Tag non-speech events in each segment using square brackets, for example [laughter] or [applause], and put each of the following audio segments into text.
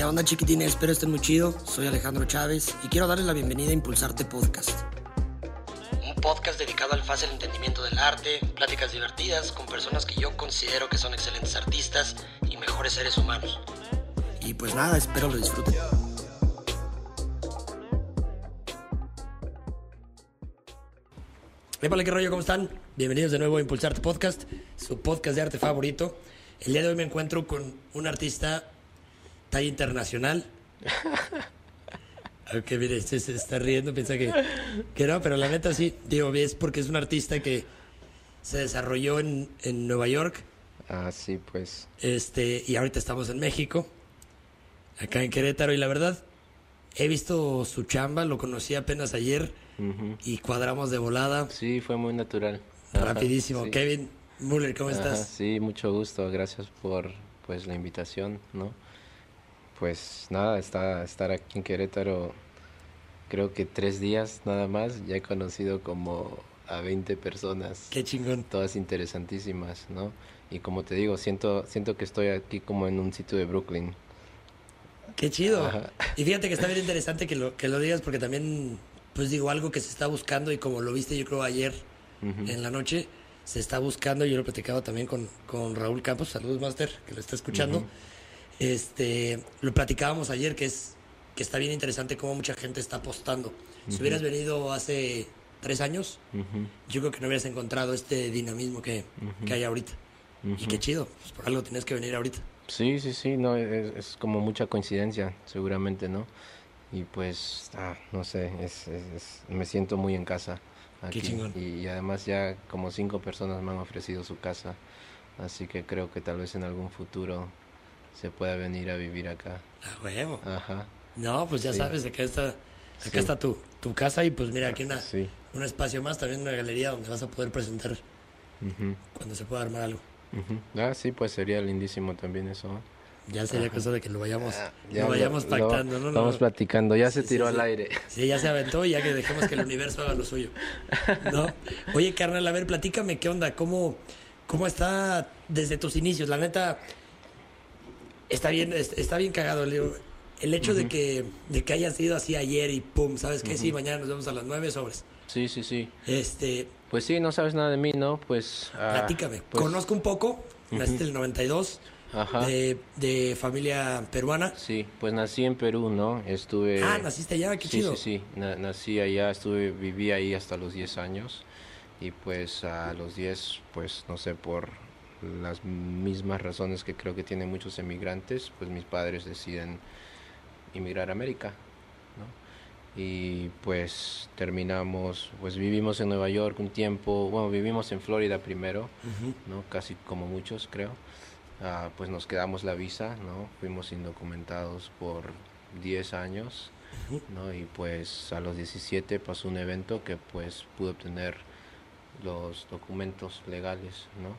¿Qué onda chiquitines? Espero estén muy chido. Soy Alejandro Chávez y quiero darles la bienvenida a Impulsarte Podcast. Un podcast dedicado al fácil entendimiento del arte, pláticas divertidas con personas que yo considero que son excelentes artistas y mejores seres humanos. Y pues nada, espero lo disfruten. Épale, ¿qué rollo? ¿Cómo están? Bienvenidos de nuevo a Impulsarte Podcast, su podcast de arte favorito. El día de hoy me encuentro con un artista talla internacional. Aunque mire, este se está riendo, piensa que, que no, pero la neta sí, digo, es porque es un artista que se desarrolló en, en Nueva York. Ah, sí, pues. Este, y ahorita estamos en México, acá en Querétaro, y la verdad, he visto su chamba, lo conocí apenas ayer y cuadramos de volada. Sí, fue muy natural. Ajá, Rapidísimo. [laughs] sí. Kevin Muller, ¿cómo Ajá, estás? sí, mucho gusto. Gracias por pues la invitación, ¿no? Pues nada, está, estar aquí en Querétaro, creo que tres días nada más. Ya he conocido como a 20 personas, Qué chingón. todas interesantísimas, ¿no? Y como te digo, siento, siento que estoy aquí como en un sitio de Brooklyn. Qué chido. Ajá. Y fíjate que está bien interesante que lo, que lo digas porque también, pues digo, algo que se está buscando y como lo viste yo creo ayer en la noche, se está buscando, yo lo platicaba también con, con Raúl Campos, saludos Master, que lo está escuchando. Este, lo platicábamos ayer que es que está bien interesante cómo mucha gente está apostando. Si hubieras venido hace tres años, Ujú. yo creo que no hubieras encontrado este dinamismo que, que hay ahorita. Y qué chido, pues por algo tienes que venir ahorita. Sí, sí, sí, no, es, es como mucha coincidencia, seguramente, ¿no? Y pues, ah, no sé, es, es- me siento muy en casa aquí. chingón. Y, y además ya como cinco personas me han ofrecido su casa, así que creo que tal vez en algún futuro se pueda venir a vivir acá. A huevo. Ajá, No, pues ya Sí. sabes, acá está, acá Sí. está tu, tu casa y pues mira, aquí una, sí. un espacio más, también una galería donde vas a poder presentar cuando se pueda armar algo. Ah, sí, pues sería lindísimo también eso. Ya sería cosa de que lo vayamos, Ah, lo vayamos lo- pactando, ¿no? Estamos No, platicando, ya se tiró al aire. Sí, ya se aventó y ya que dejemos que el universo haga lo suyo. ¿No? Oye, carnal, a ver, platícame, ¿qué onda? ¿Cómo, cómo está desde tus inicios? La neta, está bien, es- está bien cagado. El, el hecho de, que, de que haya sido así ayer y pum, ¿sabes qué? Sí, mañana nos vemos a las nueve sobres. Sí, sí, sí. Este, Pues sí, no sabes nada de mí, ¿no? Pues... ah, platícame. pues, Conozco un poco, naciste en el 92, Ajá. de, de familia peruana. Sí, pues nací en Perú, ¿no? Estuve... Ah, naciste allá, qué sí, chido. Sí, sí, Na- nací allá, estuve, viví ahí hasta los 10 años y pues a los 10, pues no sé, por las mismas razones que creo que tienen muchos emigrantes, pues mis padres deciden emigrar a América, ¿no? Y pues terminamos, pues vivimos en Nueva York un tiempo, bueno, vivimos en Florida primero. ¿no? Casi como muchos, creo. Ah, pues nos quedamos la visa, ¿no? Fuimos indocumentados por 10 años, ¿no? Y pues a los 17 pasó un evento que pues pude obtener los documentos legales, ¿no?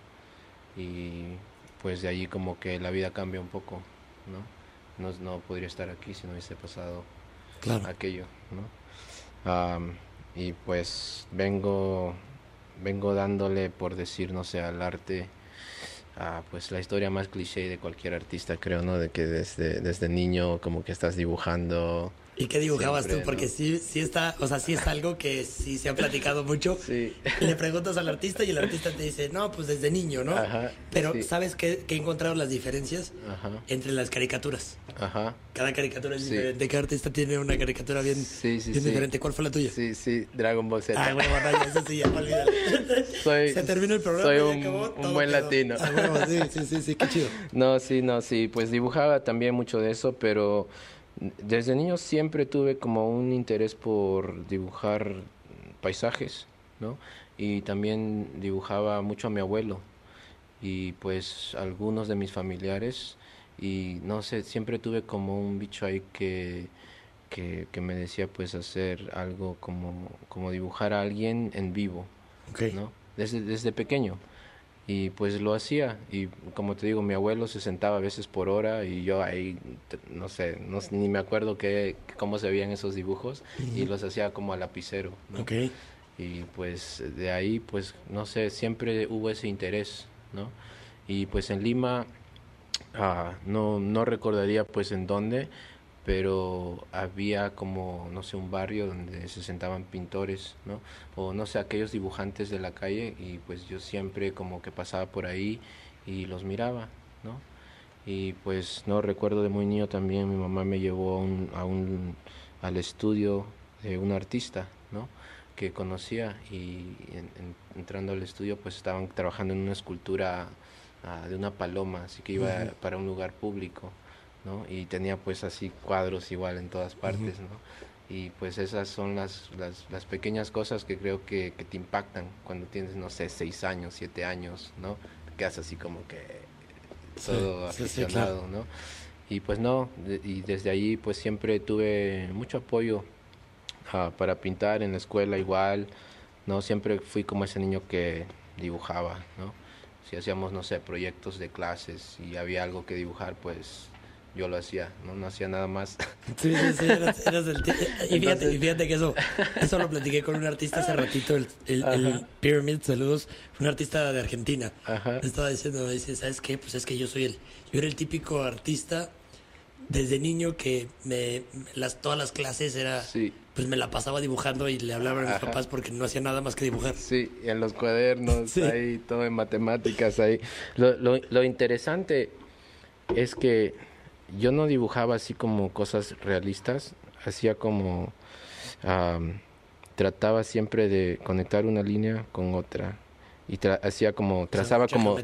Y pues de allí como que la vida cambia un poco, ¿no? No, no podría estar aquí si no hubiese pasado Claro. aquello, ¿no? Am, y pues vengo, vengo dándole, por decir, no sé, al arte, ah, pues la historia más cliché de cualquier artista, creo, ¿no? De que desde, desde niño como que estás dibujando. ¿Y qué dibujabas Siempre, tú? Porque ¿no? sí, sí está, o sea, sí es algo que sí se ha platicado mucho. Sí. Le preguntas al artista y el artista te dice, no, pues desde niño, ¿no? Ajá, Pero sí. ¿sabes qué, qué he encontrado las diferencias Ajá, entre las caricaturas? ajá. Cada caricatura es Sí. diferente. Cada artista tiene una caricatura bien, Sí, sí, bien sí. diferente. ¿Cuál fue la tuya? Sí, sí, Dragon Ball Z. Ah, bueno, batalla, eso sí, ya, olvídalo. [laughs] Soy- Se terminó el programa soy y un- acabó, un buen quedó. latino. Ah, bueno, sí, sí, sí, qué chido. [laughs] No, sí, no, sí, pues dibujaba también mucho de eso, pero desde niño siempre tuve como un interés por dibujar paisajes, ¿no? Y también dibujaba mucho a mi abuelo y pues algunos de mis familiares y no sé, siempre tuve como un bicho ahí que, que, que me decía pues hacer algo como, como dibujar a alguien en vivo. ¿no? Desde, desde pequeño. Y pues lo hacía. Y como te digo, mi abuelo se sentaba a veces por hora y yo ahí, no sé, no, ni me acuerdo qué, cómo se veían esos dibujos y los hacía como a lapicero. ¿no? Ok. Y pues de ahí, pues no sé, siempre hubo ese interés, ¿no? Y pues en Lima, ah, no, no recordaría pues en dónde, pero había como, no sé, un barrio donde se sentaban pintores, ¿no? O no sé, aquellos dibujantes de la calle y pues yo siempre como que pasaba por ahí y los miraba, ¿no? Y pues no recuerdo de muy niño también mi mamá me llevó a un, a un al estudio de un artista, ¿no? que conocía y entrando al estudio pues estaban trabajando en una escultura ah, de una paloma, así que iba para un lugar público, ¿no? Y tenía pues así cuadros igual en todas partes, ¿no? Y pues esas son las, las, las pequeñas cosas que creo que, que, te impactan cuando tienes, no sé, seis años, siete años, ¿no? Quedas así como que todo aficionado, ¿no? Y pues no, y desde ahí pues siempre tuve mucho apoyo para pintar en la escuela igual, ¿no? Siempre fui como ese niño que dibujaba, ¿no? Si hacíamos, no sé, proyectos de clases y había algo que dibujar, pues yo lo hacía, no, no hacía nada más. [laughs] Sí, sí, sí, eras, el y, fíjate, y fíjate que eso, eso lo platiqué con un artista hace ratito, el, el, Pyramid, saludos, un artista de Argentina. Ajá. estaba diciendo, me dice, ¿sabes qué? Pues es que yo soy el, yo era el típico artista desde niño que me, las, todas las clases era... Pues me la pasaba dibujando y le hablaba a mis papás porque no hacía nada más que dibujar. Sí, y en los cuadernos, ahí, todo en matemáticas, ahí. Lo, lo, lo interesante es que yo no dibujaba así como cosas realistas, hacía como... trataba siempre de conectar una línea con otra y hacía como trazaba como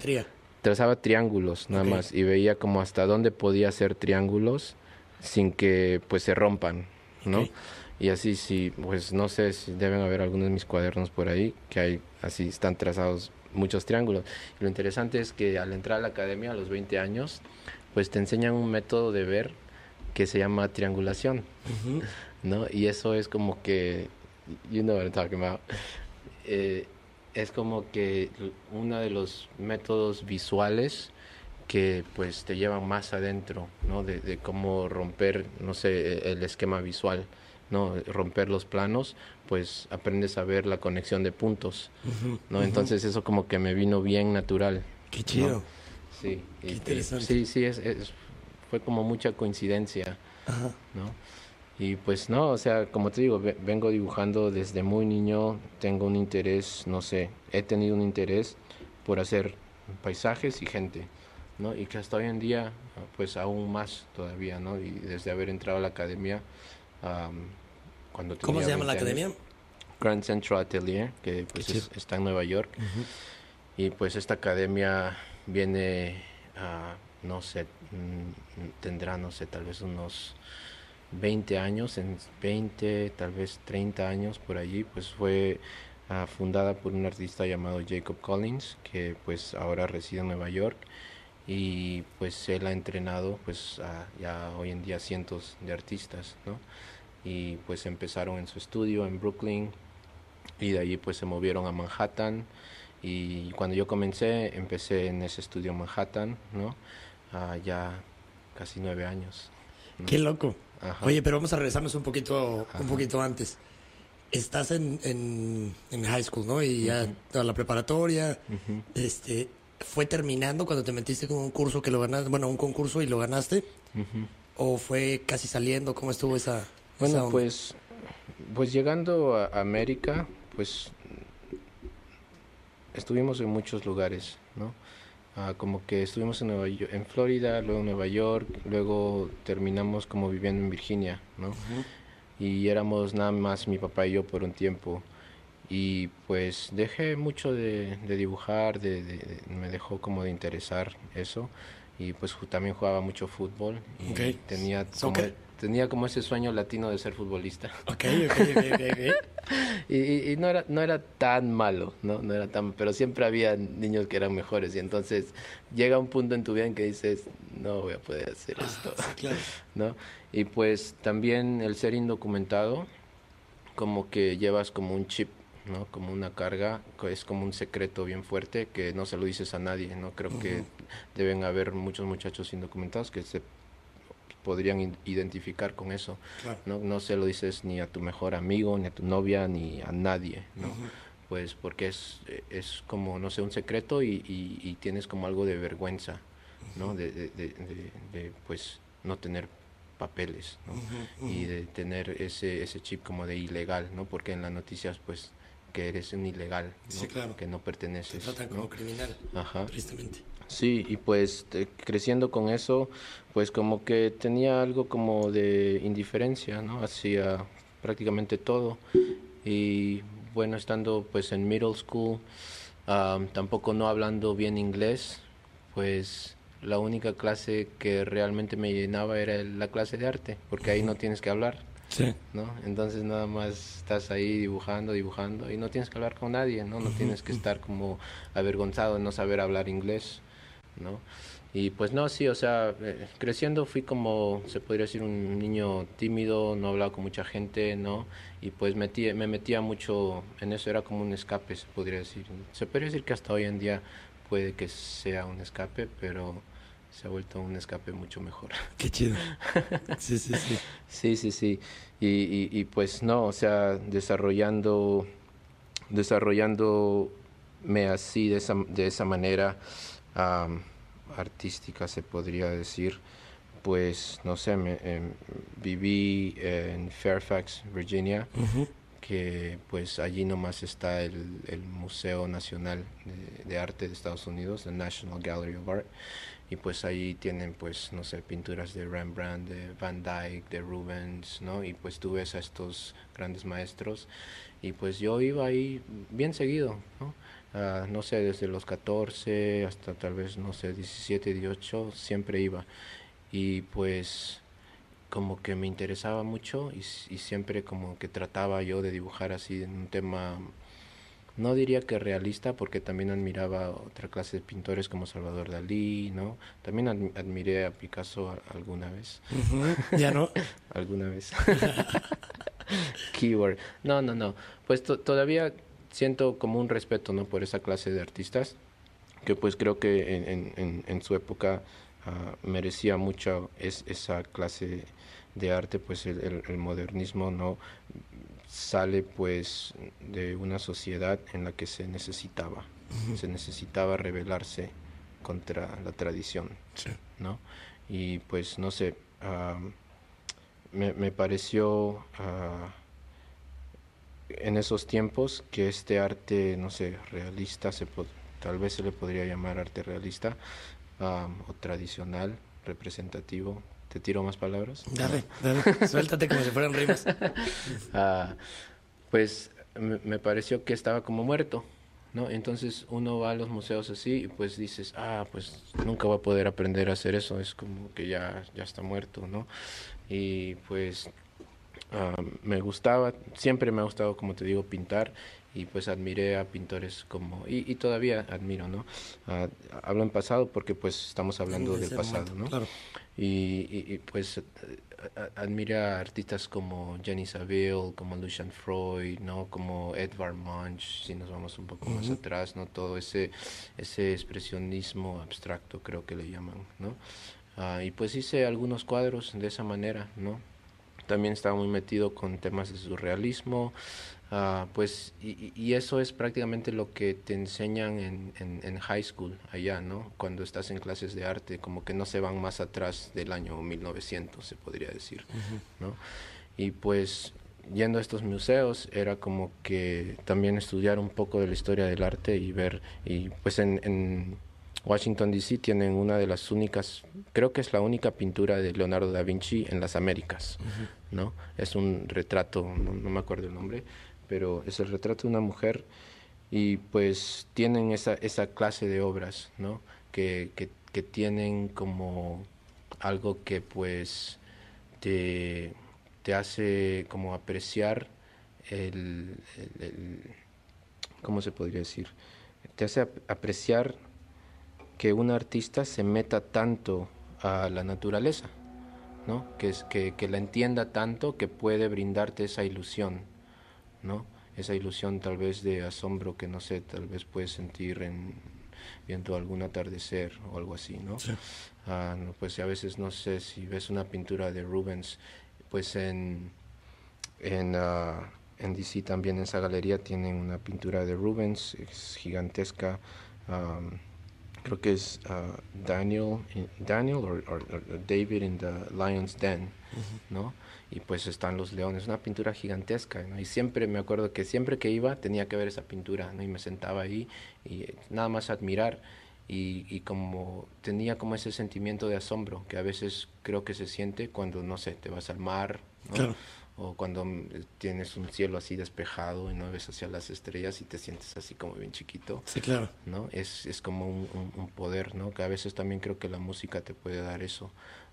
trazaba triángulos nada más y veía como hasta dónde podía hacer triángulos sin que pues se rompan, ¿no? Y así sí, pues no sé si deben haber algunos de mis cuadernos por ahí que hay así están trazados muchos triángulos. Y lo interesante es que al entrar a la academia a los 20 años, pues te enseñan un método de ver que se llama triangulación, [laughs] ¿no? Y eso es como que, you know what I'm talking about. Eh, es como que uno de los métodos visuales que pues te llevan más adentro, ¿no? De, cómo romper, no sé, e, el esquema visual, ¿no? Romper los planos, pues aprendes a ver la conexión de puntos, ¿no? Entonces eso como que me vino bien natural. Qué chido. Sí. Qué interesante. sí, sí, es, fue como mucha coincidencia, ¿no? Y pues no, o sea, como te digo, vengo dibujando desde muy niño, tengo un interés, no sé, he tenido un interés por hacer paisajes y gente, ¿no? Y que hasta hoy en día, pues aún más todavía, ¿no? Y desde haber entrado a la academia, cuando tenía ¿Cómo se llama la academia? Grand Central Atelier, que pues está en Nueva York. Y pues esta academia viene a, no sé, mm, tendrá, no sé, tal vez unos 20 años, en 20, tal vez 30 años por allí, pues fue ah, fundada por un artista llamado Jacob Collins, que pues ahora reside en Nueva York y pues él ha entrenado pues ya hoy en día cientos de artistas, ¿no? Y pues empezaron en su estudio en Brooklyn y de allí pues se movieron a Manhattan y cuando yo comencé empecé en ese estudio en Manhattan, ¿no? Ah, ya casi nueve años. Qué loco. Oye, pero vamos a regresarnos un poquito, un poquito antes. Estás en, en, high school, ¿no? Y ya toda la preparatoria. Este, ¿Fue terminando cuando te metiste con un curso que lo ganaste? Bueno, un concurso y lo ganaste. ¿O fue casi saliendo? ¿Cómo estuvo esa? Bueno, pues, pues llegando a América, pues estuvimos en muchos lugares, ¿no? Ah, como que estuvimos en, Nueva en Florida, luego en Nueva York, luego terminamos como viviendo en Virginia, ¿no? Y éramos nada más mi papá y yo por un tiempo. Y pues dejé mucho de, dibujar, de, me dejó como de interesar eso. Y pues también jugaba mucho fútbol. Y tenía como, tenía como ese sueño latino de ser futbolista. [laughs] Ok, ok, ok, [laughs] y, y, no, era, no era tan malo, ¿no? No era tan, pero siempre había niños que eran mejores y entonces llega un punto en tu vida en que dices, no voy a poder hacer ah, esto, claro. [laughs] ¿no? Y pues también el ser indocumentado, como que llevas como un chip ¿no? Como una carga, es como un secreto bien fuerte que no se lo dices a nadie, ¿no? Creo que deben haber muchos muchachos indocumentados que se podrían identificar con eso. ¿no? no se lo dices ni a tu mejor amigo, ni a tu novia, ni a nadie, ¿no? Pues porque es, es como, no sé, un secreto y, y, tienes como algo de vergüenza, ¿no? De, de, de, de, pues no tener papeles, ¿no? Y de tener ese, ese chip como de ilegal, ¿no? Porque en las noticias, pues, que eres un ilegal, Sí, claro. que no perteneces. Te tratan como criminal, Ajá. tristemente. Sí, y pues te- creciendo con eso, pues como que tenía algo como de indiferencia, ¿no? Hacia prácticamente todo. Y bueno, estando pues en middle school, am, tampoco no hablando bien inglés, pues la única clase que realmente me llenaba era la clase de arte, porque ahí no tienes que hablar. Sí. ¿no? Entonces nada más estás ahí dibujando, dibujando y no tienes que hablar con nadie, ¿no? No tienes que estar como avergonzado de no saber hablar inglés, ¿no? Y pues no, sí, o sea, eh, creciendo fui como, se podría decir, un niño tímido, no hablaba con mucha gente, ¿no? Y pues metí, me metía mucho en eso, era como un escape, se podría decir. Se podría decir que hasta hoy en día puede que sea un escape, pero se ha vuelto un escape mucho mejor. [laughs] Qué chido. Sí, sí, sí. Sí, sí, sí. Y, y, y pues no, o sea, desarrollando, desarrollándome así, de esa, de esa manera am, artística, se podría decir, pues, no sé, me, em, viví en Fairfax, Virginia, que pues allí nomás está el, el Museo Nacional de, de Arte de Estados Unidos, el National Gallery of Art, y pues ahí tienen pues, no sé, pinturas de Rembrandt, de Van Dyck, de Rubens, ¿no? Y pues tú ves a estos grandes maestros, y pues yo iba ahí bien seguido, ¿no? Ah, no sé, desde los 14 hasta tal vez, no sé, 17, 18, siempre iba. Y pues como que me interesaba mucho y, siempre como que trataba yo de dibujar así en un tema, no diría que realista, porque también admiraba otra clase de pintores como Salvador Dalí, ¿no? También admi- admiré a Picasso a- alguna vez. Ya no. [laughs] alguna vez. [laughs] Keyword. No, no, no. Pues to- todavía siento como un respeto, ¿no? Por esa clase de artistas, que pues creo que en, en, su época ah, merecía mucho es, esa clase de arte, pues el, el- el modernismo, ¿no? Sale pues de una sociedad en la que se necesitaba, se necesitaba rebelarse contra la tradición. Sí. ¿no? Y pues no sé, am, me, me pareció ah, en esos tiempos que este arte, no sé, realista, se tal vez se le podría llamar arte realista am, o tradicional, representativo. ¿Te tiro más palabras? Dale, dale. Suéltate como si fueran rimas. [laughs] Ah, pues me, pareció que estaba como muerto, ¿no? Entonces uno va a los museos así y pues dices, ah, pues nunca voy a poder aprender a hacer eso, es como que ya, ya está muerto, ¿no? Y pues ah, me gustaba, siempre me ha gustado, como te digo, pintar y pues admiré a pintores como, y, y todavía admiro, ¿no? Ah, hablo en pasado porque pues estamos hablando En del pasado, momento, ¿no? Claro. Y, y- y, pues admiré a artistas como Jenny Saville, como Lucian Freud, ¿no? Como Edvard Munch, si nos vamos un poco más atrás, ¿no? Todo ese, ese expresionismo abstracto creo que le llaman, ¿no? Ah, y pues hice algunos cuadros de esa manera, ¿no? También estaba muy metido con temas de surrealismo, ah, pues, y, y- y eso es prácticamente lo que te enseñan en, en, en high school, allá, ¿no? Cuando estás en clases de arte, como que no se van más atrás del año 1900, se podría decir, ¿no? Y pues, yendo a estos museos, era como que también estudiar un poco de la historia del arte y ver, y pues en, en Washington, D.C. tienen una de las únicas, creo que es la única pintura de Leonardo da Vinci en las Américas, ¿no? Es un retrato, no, no me acuerdo el nombre, pero es el retrato de una mujer y pues tienen esa, esa clase de obras, ¿no? Que, que, que tienen como algo que pues te, te hace como apreciar el, el- el- ¿cómo se podría decir? Te hace ap- apreciar que un artista se meta tanto a la naturaleza, ¿no? Que, es, que, que la entienda tanto que puede brindarte esa ilusión, ¿no? Esa ilusión tal vez de asombro que no sé, tal vez puedes sentir en viendo algún atardecer o algo así, ¿no? Sí. Ah, pues a veces no sé si ves una pintura de Rubens, pues en en, ah, en DC también en esa galería tienen una pintura de Rubens, es gigantesca, creo que es uh, Daniel, Daniel o David in the Lion's Den, ¿no? Y pues están los leones, una pintura gigantesca, ¿no? Y siempre me acuerdo que siempre que iba tenía que ver esa pintura, ¿no? Y me sentaba ahí y nada más admirar y, y, como tenía como ese sentimiento de asombro que a veces creo que se siente cuando, no sé, te vas al mar, ¿no? O cuando mm, tienes un cielo así despejado y no ves hacia las estrellas y te sientes así como bien chiquito. Sí, claro. ¿no? Es, es como un, un, poder, ¿no? Que a veces también creo que la música te puede dar eso,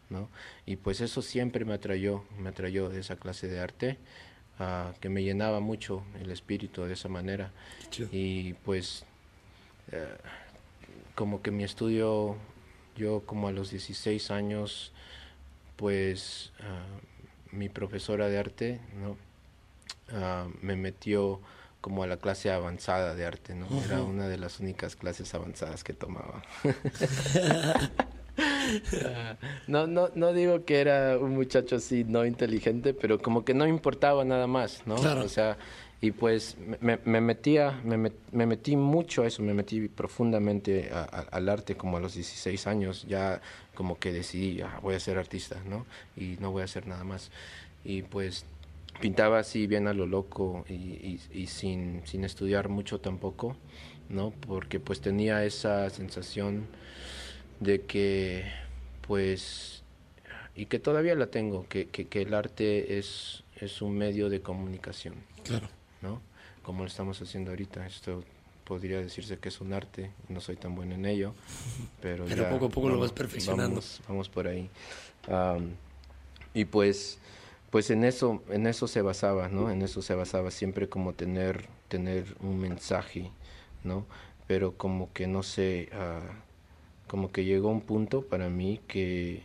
¿no? Y pues eso siempre me atrayó, me atrayó de esa clase de arte, uh, que me llenaba mucho el espíritu de esa manera. Y pues uh, como que mi estudio, yo como a los 16 años, pues... Uh, mi profesora de arte ¿no? Ah, me metió como a la clase avanzada de arte, ¿no? Era una de las únicas clases avanzadas que tomaba. [laughs] No, no, no digo que era un muchacho así no inteligente, pero como que no importaba nada más, ¿no? O sea, y pues me, me metía, me, me, metí mucho a eso, me metí profundamente al arte como a los 16 años, ya como que decidí, ah, voy a ser artista, ¿no? Y no voy a hacer nada más. Y pues pintaba así bien a lo loco y, y, sin, sin estudiar mucho tampoco, ¿no? Porque pues tenía esa sensación de que pues y que todavía la tengo, que, que, que el arte es, es un medio de comunicación. Claro. ¿No? Como lo estamos haciendo ahorita. Esto podría decirse que es un arte, no soy tan bueno en ello, [laughs] pero, pero poco a poco lo vas perfeccionando. Vamos, por ahí. y pues, pues en eso, en eso se basaba, ¿no? En eso se basaba siempre como tener, tener un mensaje, ¿no? Pero como que no sé, uh, como que llegó un punto para mí que,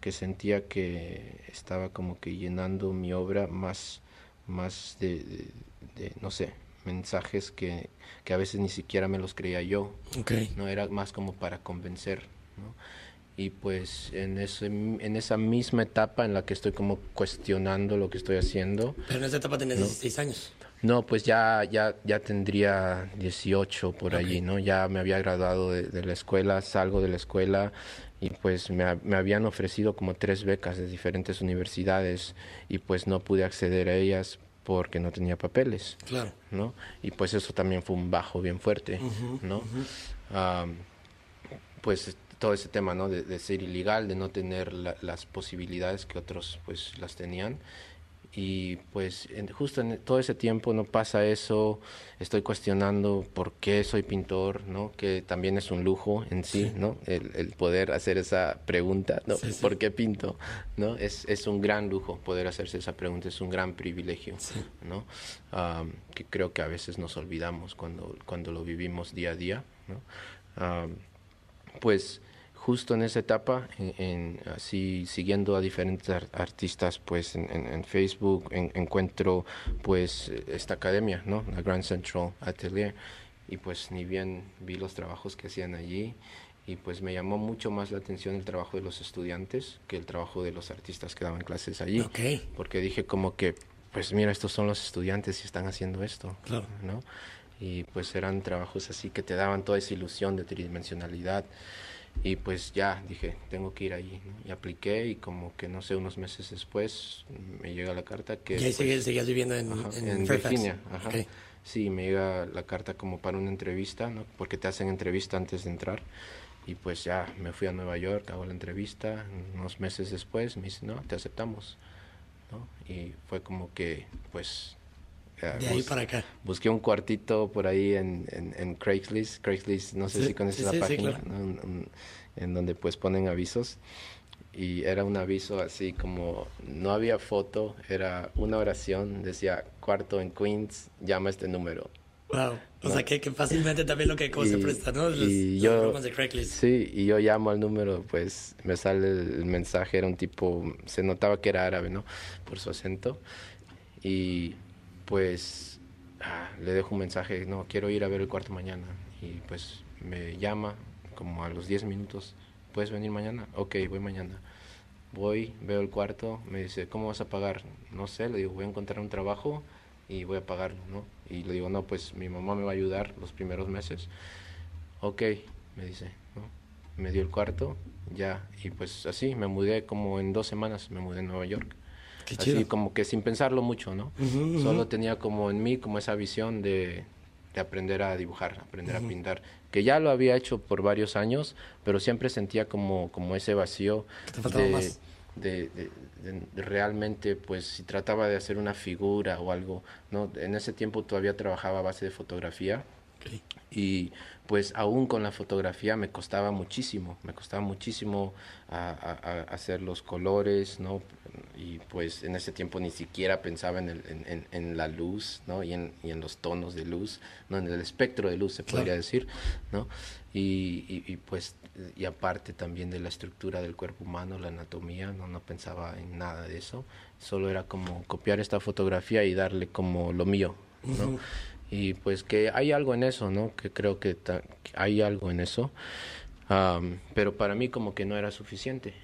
que sentía que estaba como que llenando mi obra más, más de de, no sé, mensajes que, que, a veces ni siquiera me los creía yo. No era más como para convencer, ¿no? Y pues en, ese, en esa misma etapa en la que estoy como cuestionando lo que estoy haciendo. Pero en esa etapa tenés 16 años. No, pues ya, ya, ya tendría 18 por allí, ¿no? Ya me había graduado de, de, la escuela, salgo de la escuela y pues me, me, habían ofrecido como tres becas de diferentes universidades y pues no pude acceder a ellas porque no tenía papeles. Claro. ¿no? Y pues eso también fue un bajo bien fuerte, ¿no? pues todo ese tema, ¿no? De, ser ilegal, de no tener las posibilidades que otros pues las tenían y pues justo en todo ese tiempo no pasa eso, estoy cuestionando por qué soy pintor, ¿no? Que también es un lujo en sí, ¿no? El, el, poder hacer esa pregunta, ¿no? ¿Por qué pinto? ¿No? Es, es un gran lujo poder hacerse esa pregunta, es un gran privilegio, ¿no? que creo que a veces nos olvidamos cuando, cuando lo vivimos día a día, ¿no? pues justo en esa etapa, en, así siguiendo a diferentes artistas, pues en, Facebook encuentro pues esta academia, ¿no? La Grand Central Atelier y pues ni bien vi los trabajos que hacían allí y pues me llamó mucho más la atención el trabajo de los estudiantes que el trabajo de los artistas que daban clases allí, porque dije como que pues mira estos son los estudiantes y están haciendo esto, ¿no? Y pues eran trabajos así que te daban toda esa ilusión de tridimensionalidad. Y pues ya dije, tengo que ir allí. Y apliqué y como que no sé, unos meses después me llega la carta que... ¿Y ahí pues, seguías, viviendo en, en, Virginia? Ajá. Sí, me llega la carta como para una entrevista, ¿no? Porque te hacen entrevista antes de entrar. Y pues ya me fui a Nueva York, hago la entrevista. Unos meses después me dice, no, te aceptamos. ¿no? Y fue como que, pues, de ahí para acá. Busqué un cuartito por ahí en, en, Craigslist. Craigslist, no sé si conoces la página, en donde pues ponen avisos. Y era un aviso así como, no había foto, era una oración, decía, cuarto en Queens, llama este número. Wow. O sea, que, que, fácilmente también lo que [laughs] se presta, ¿no? y yo, Sí, y yo llamo al número, pues me sale el mensaje, era un tipo, se notaba que era árabe, ¿no? Por su acento. Y pues ah, le dejo un mensaje, no, quiero ir a ver el cuarto mañana. Y pues me llama como a los 10 minutos, ¿puedes venir mañana? Ok, voy mañana. Voy, veo el cuarto, me dice, ¿cómo vas a pagar? No sé, le digo, voy a encontrar un trabajo y voy a pagarlo, ¿no? Y le digo, no, pues mi mamá me va a ayudar los primeros meses. Ok, me dice, ¿no? Me dio el cuarto, ya, y pues así, me mudé como en dos semanas, me mudé a Nueva York. Qué Así chido. como que sin pensarlo mucho, ¿no? Ujú. Solo tenía como en mí como esa visión de, de aprender a dibujar, aprender a pintar, que ya lo había hecho por varios años, pero siempre sentía como, como ese vacío te faltaba de, más. de- de- de- de realmente, pues si trataba de hacer una figura o algo, ¿no? En ese tiempo todavía trabajaba a base de fotografía Ok. y pues aún con la fotografía me costaba muchísimo, me costaba muchísimo a, a- a hacer los colores, ¿no? Y pues en ese tiempo ni siquiera pensaba en, el- en, en- en la luz, ¿no? Y en, y en los tonos de luz, ¿no? En el espectro de luz se Claro. podría decir, ¿no? Y, y- y, pues, y aparte también de la estructura del cuerpo humano, la anatomía, ¿no? No pensaba en nada de eso, solo era como copiar esta fotografía y darle como lo mío, ¿no? Ujú. Y pues que hay algo en eso, ¿no? Que creo que, hay algo en eso. Pero para mí como que no era suficiente,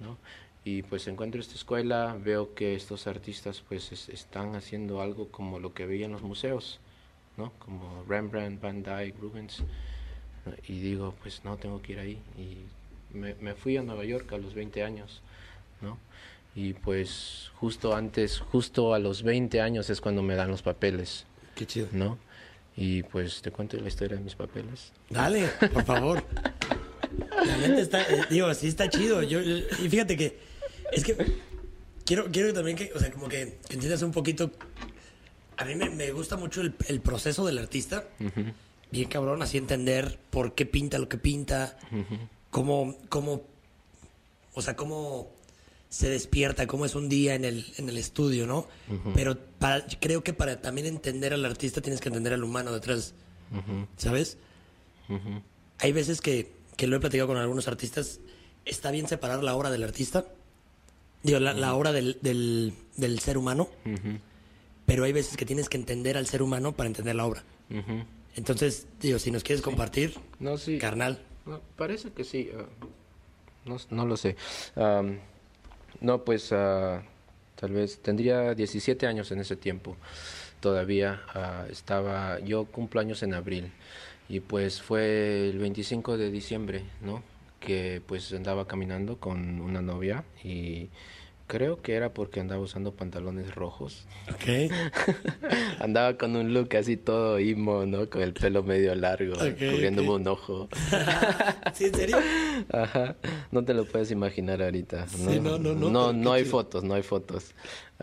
¿no? Y pues encuentro esta escuela, veo que estos artistas pues es- están haciendo algo como lo que veía los museos, ¿no? Como Rembrandt, Van Dyck, Rubens. Y digo, pues no, tengo que ir ahí. Y me, me fui a Nueva York a los 20 años, ¿no? Y pues justo antes, justo a los 20 años es cuando me dan los papeles. Qué chido. ¿no? Y pues te cuento la historia de mis papeles. Dale, por favor. Neta está, eh, digo, sí está chido. Yo, yo- y fíjate que, es que quiero, quiero también que, o sea, como que, que entiendas un poquito. A mí me, me gusta mucho el, el proceso del artista. Bien cabrón, así entender por qué pinta lo que pinta, cómo, cómo, o sea, cómo se despierta, cómo es un día en el, en el estudio, ¿no? Pero para, creo que para también entender al artista tienes que entender al humano detrás, ¿sabes? Hay veces que, que lo he platicado con algunos artistas, está bien separar la obra del artista, digo, la, la obra del, del, del ser humano, pero hay veces que tienes que entender al ser humano para entender la obra. Entonces, digo, si nos quieres compartir, No, sí. carnal. No, parece que sí. ah, no, no lo sé. No, pues ah, tal vez tendría 17 años en ese tiempo. Todavía ah, estaba, yo cumplo años en abril y pues fue el 25 de diciembre, ¿no? Que pues andaba caminando con una novia y creo que era porque andaba usando pantalones rojos. Ok. [laughs] Andaba con un look así todo imo, ¿no? Con el pelo medio largo, cubriéndome un ojo. [laughs] ¿Sí, en serio? Ajá, no te lo puedes imaginar ahorita. No, Sí, no, no, no, No, no hay chido. fotos, no hay fotos.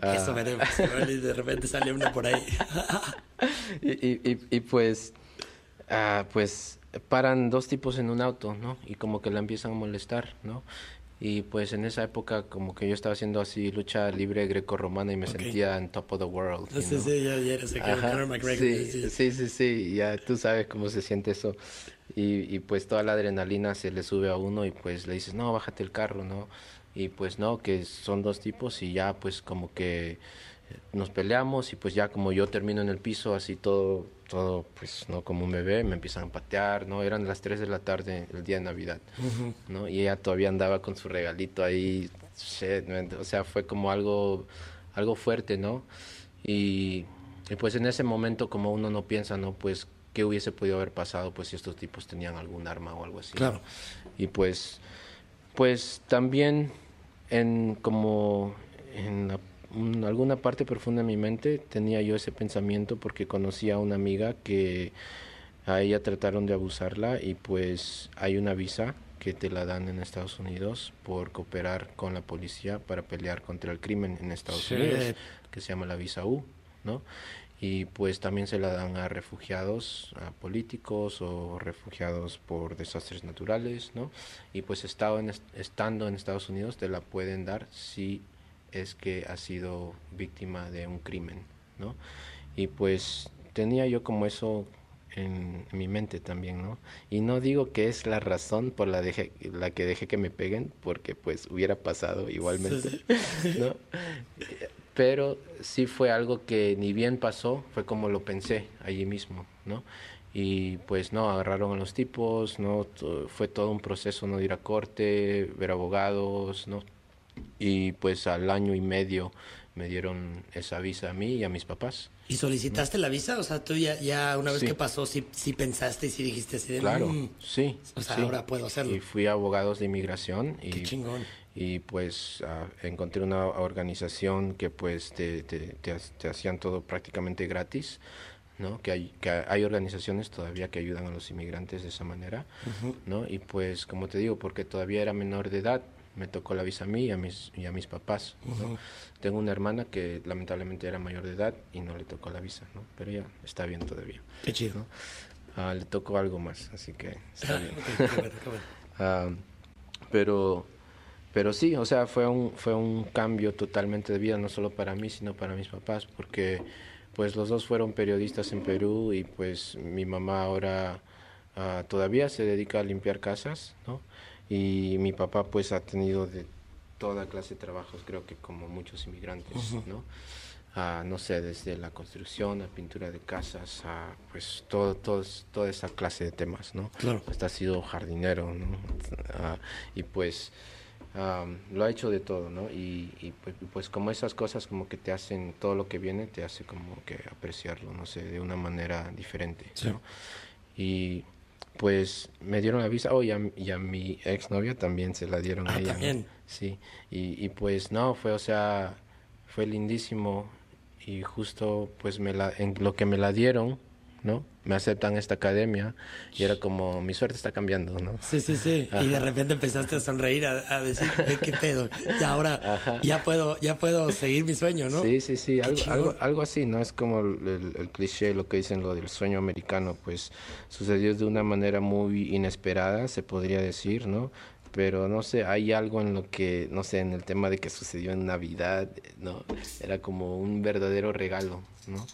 Ah, Eso veremos. igual y de repente sale una por ahí. [laughs] y, y, y, y pues, ah, pues paran dos tipos en un auto, ¿no? Y como que la empiezan a molestar, ¿no? Y pues en esa época como que yo estaba haciendo así lucha libre greco-romana y me sentía en top of the world. Sí, know? sí, ya, ya eres Conor McGregor. sí. sí, sí, sí, ya tú sabes cómo se siente eso. Y, y pues toda la adrenalina se le sube a uno y pues le dices, no, bájate el carro, ¿no? Y pues no, que son dos tipos y ya pues como que nos peleamos y pues ya como yo termino en el piso así todo, todo pues no como un bebé, me empiezan a patear, ¿no? Eran las 3 de la tarde el día de Navidad, ¿no? Y ella todavía andaba con su regalito ahí, shit, o sea, fue como algo, algo fuerte, ¿no? Y, y pues en ese momento como uno no piensa, ¿no? Pues qué hubiese podido haber pasado pues si estos tipos tenían algún arma o algo así. ¿no? Claro. Y pues, pues también en como en la- un- alguna parte profunda de mi mente tenía yo ese pensamiento porque conocí a una amiga que a ella trataron de abusarla y pues hay una visa que te la dan en Estados Unidos por cooperar con la policía para pelear contra el crimen en Estados Shit. Unidos, que se llama la visa U, ¿no? Y pues también se la dan a refugiados, a políticos o refugiados por desastres naturales, ¿no? Y pues estado en est- estando en Estados Unidos te la pueden dar si es que has sido víctima de un crimen, ¿no? Y pues tenía yo como eso en, en mi mente también, ¿no? Y no digo que es la razón por la, dejé, la que dejé que me peguen, porque pues hubiera pasado igualmente, [laughs] ¿no? Pero sí fue algo que ni bien pasó, fue como lo pensé allí mismo, ¿no? Y pues no, agarraron a los tipos, ¿no? Fue todo un proceso, ¿no? De ir a corte, ver abogados, ¿no? Y pues al año y medio me dieron esa visa a mí y a mis papás. ¿Y solicitaste la visa? O sea, tú ya, ya una vez Sí. que pasó, sí, sí pensaste y sí dijiste así de... Claro, "Mm, sí. O sea, sí. ahora puedo hacerlo. Y fui a abogados de inmigración y, Qué chingón. y pues ah, encontré una organización que pues te, te, te te hacían todo prácticamente gratis, ¿no? Que hay, que hay organizaciones todavía que ayudan a los inmigrantes de esa manera, ¿no? Y pues como te digo, porque todavía era menor de edad, me tocó la visa a mí y a mis, y a mis papás, ¿no? Tengo una hermana que lamentablemente era mayor de edad y no le tocó la visa, ¿no? Pero ya está bien todavía. Qué chido. Ah, le tocó algo más, así que está bien. Ok, qué bueno, qué bueno. [laughs] Ah, pero, pero sí, o sea, fue un, fue un cambio totalmente de vida, no solo para mí, sino para mis papás, porque pues los dos fueron periodistas en Perú y pues mi mamá ahora ah, todavía se dedica a limpiar casas, ¿no? Y mi papá pues ha tenido de toda clase de trabajos, creo que como muchos inmigrantes, ¿no? No sé, desde la construcción, a pintura de casas, a pues todo, todos- toda esa clase de temas, ¿no? Claro. Hasta ha sido jardinero, ¿no? Y pues am, lo ha hecho de todo, ¿no? Y, y pues, pues como esas cosas como que te hacen, todo lo que viene te hace como que apreciarlo, no sé, de una manera diferente, Sí. ¿no? Y pues me dieron la visa, oh, y a, y a mi exnovia también se la dieron Ah, a ella, ¿no? también. Sí, y, y pues no, fue, o sea, fue lindísimo y justo pues me la, en lo que me la dieron, ¿no? Me aceptan esta academia y era como, mi suerte está cambiando, ¿no? Sí, sí, sí. Y de repente empezaste a sonreír, a, a decir, "Ve qué pedo. Y ahora ya puedo, ya puedo seguir mi sueño, ¿no? Sí, sí, sí, algo, algo, algo así, ¿no? Es como el, el- el cliché, lo que dicen, lo del sueño americano, pues sucedió de una manera muy inesperada, se podría decir, ¿no? Pero no sé, hay algo en lo que, no sé, en el tema de que sucedió en Navidad, ¿no? Era como un verdadero regalo, ¿no?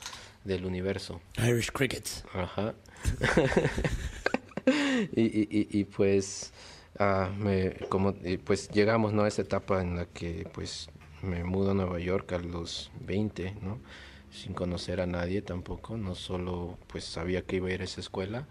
Del universo. Irish Crickets. Ajá. [laughs] y, y, y, y, pues, ah, me, como, y pues llegamos ¿no? a esa etapa en la que pues me mudo a Nueva York a los 20, ¿no? Sin conocer a nadie tampoco, no solo pues sabía que iba a ir a esa escuela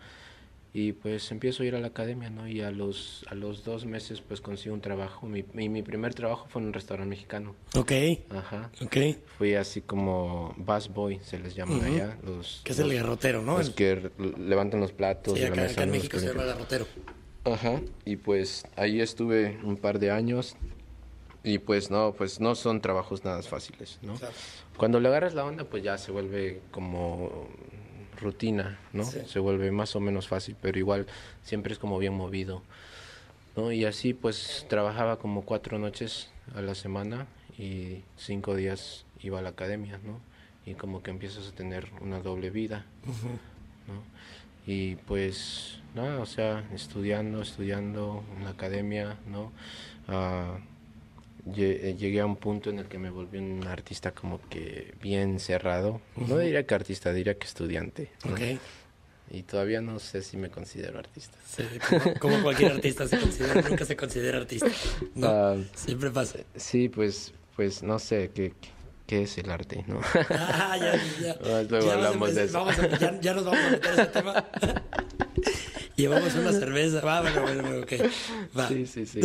y pues empiezo a ir a la academia, ¿no? Y a los, a los dos meses pues consigo un trabajo, mi, mi, mi primer trabajo fue en un restaurante mexicano, Ok, ajá. ok. Fui así como busboy, se les llama allá, los... Que es el garrotero, ¿no? los El- que levantan los platos sí, la acá, mesa. acá en México se llama garrotero. Ajá, y pues ahí estuve un par de años y pues no, pues no son trabajos nada fáciles, ¿no? Claro. Cuando le agarras la onda, pues ya se vuelve como rutina, ¿no? Sí. Se vuelve más o menos fácil, pero igual siempre es como bien movido, ¿no? Y así pues trabajaba como cuatro noches a la semana y cinco días iba a la academia, ¿no? Y como que empiezas a tener una doble vida, ¿no? Y pues nada, o sea, estudiando, estudiando en la academia, ¿no? Eh, llegué a un punto en el que me volví un artista como que bien cerrado. No diría que artista, diría que estudiante. ¿no? Ok. Y todavía no sé si me considero artista. Sí, como, como cualquier artista se considera, nunca se considera artista. No, Ah, siempre pasa. sí, pues, pues no sé qué, qué es el arte, ¿no? Ah, ya, ya. Luego Ya [laughs] hablamos de eso. vamos a- ya, ya nos vamos a meter a ese tema. [laughs] Llevamos una cerveza. Va, bueno, bueno, ok. Va. Sí, sí, sí.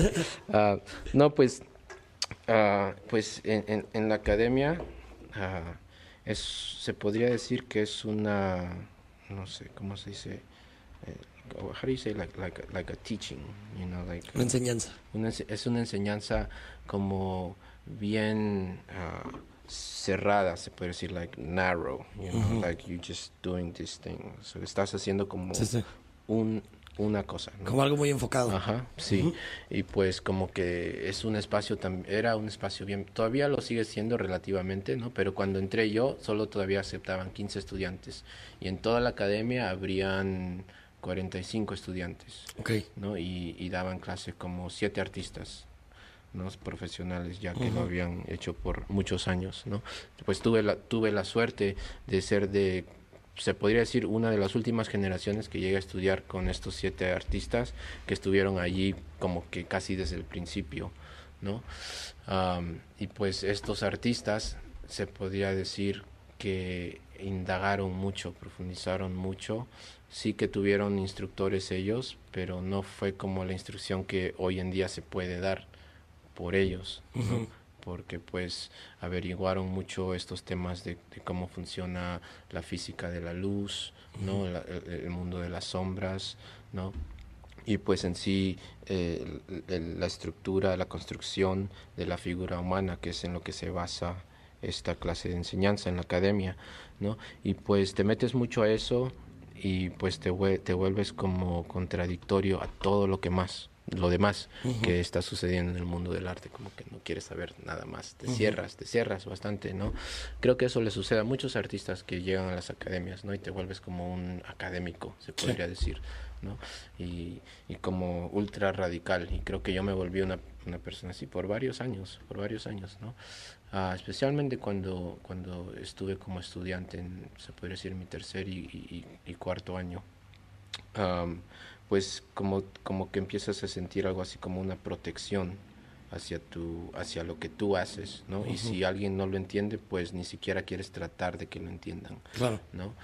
Ah, no, pues, ah, pues en, en, en la academia ah, es, se podría decir que es una, no sé, ¿cómo se dice? Eh, how do you say like, like, a- like a teaching, you know, like Una enseñanza. una es una enseñanza como bien ah, cerrada, se puede decir, like narrow, you know, like you just doing this thing. So, estás haciendo como Sí, sí. un, una cosa, ¿no? Como algo muy enfocado. Ajá, sí. Y pues como que es un espacio, era un espacio bien, todavía lo sigue siendo relativamente, ¿no? Pero cuando entré yo, solo todavía aceptaban 15 estudiantes. Y en toda la academia habrían 45 estudiantes, Ok. ¿no? Y, y daban clase como siete artistas, ¿no? Profesionales ya que lo habían hecho por muchos años, ¿no? Pues tuve la, tuve la suerte de ser de se podría decir una de las últimas generaciones que llegué a estudiar con estos siete artistas que estuvieron allí como que casi desde el principio, ¿no? Y pues estos artistas se podría decir que indagaron mucho, profundizaron mucho, sí que tuvieron instructores ellos, pero no fue como la instrucción que hoy en día se puede dar por ellos. Porque pues averiguaron mucho estos temas de, cómo funciona la física de la luz, ¿no? el, mundo de las sombras, ¿no? y pues en sí eh, la estructura, la construcción de la figura humana, que es en lo que se basa esta clase de enseñanza en la academia, ¿no? Y pues te metes mucho a eso y pues te, te vuelves como contradictorio a todo lo que más, lo demás que está sucediendo en el mundo del arte, como que no quieres saber nada más, te cierras, te cierras bastante, ¿no? Creo que eso le sucede a muchos artistas que llegan a las academias, ¿no? Y te vuelves como un académico, se podría decir, ¿no? Y, y, como ultra radical, y creo que yo me volví una, una persona así por varios años, por varios años, ¿no? Ah, especialmente cuando, cuando estuve como estudiante, en, se podría decir, mi tercer y, cuarto año. Pues como, como que empiezas a sentir algo así como una protección hacia, tu, hacia lo que tú haces, ¿no? Y si alguien no lo entiende, pues ni siquiera quieres tratar de que lo entiendan, claro. ¿no?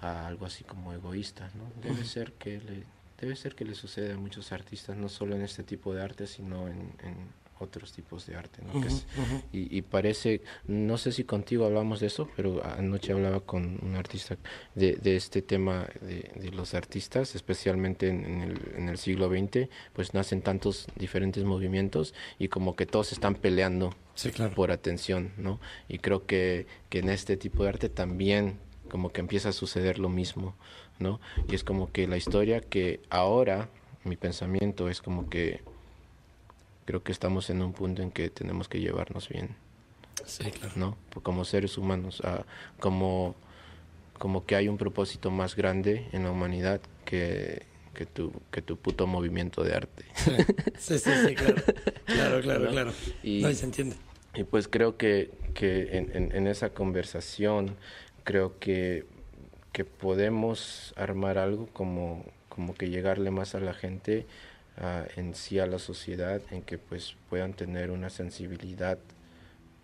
algo así como egoísta, ¿no? Debe ser que le, debe ser que le sucede a muchos artistas, no solo en este tipo de arte, sino en otros tipos de arte. ¿no? y, parece, no sé si contigo hablamos de eso, pero anoche hablaba con un artista de, de este tema de, los artistas, especialmente en, el, en, el, siglo XX, pues nacen tantos diferentes movimientos y como que todos están peleando por atención, ¿no? Y creo que, que en este tipo de arte también como que empieza a suceder lo mismo, ¿no? Y es como que la historia que ahora mi pensamiento es como que creo que estamos en un punto en que tenemos que llevarnos bien. Sí, claro. ¿No? Como seres humanos, ah, como, como que hay un propósito más grande en la humanidad que, que, tu, que tu puto movimiento de arte. Sí, sí, sí, claro. Claro, claro, claro. Y, no, se entiende. Y pues creo que, que en, en, esa conversación, creo que, que podemos armar algo como, como que llegarle más a la gente en sí a la sociedad, en que pues puedan tener una sensibilidad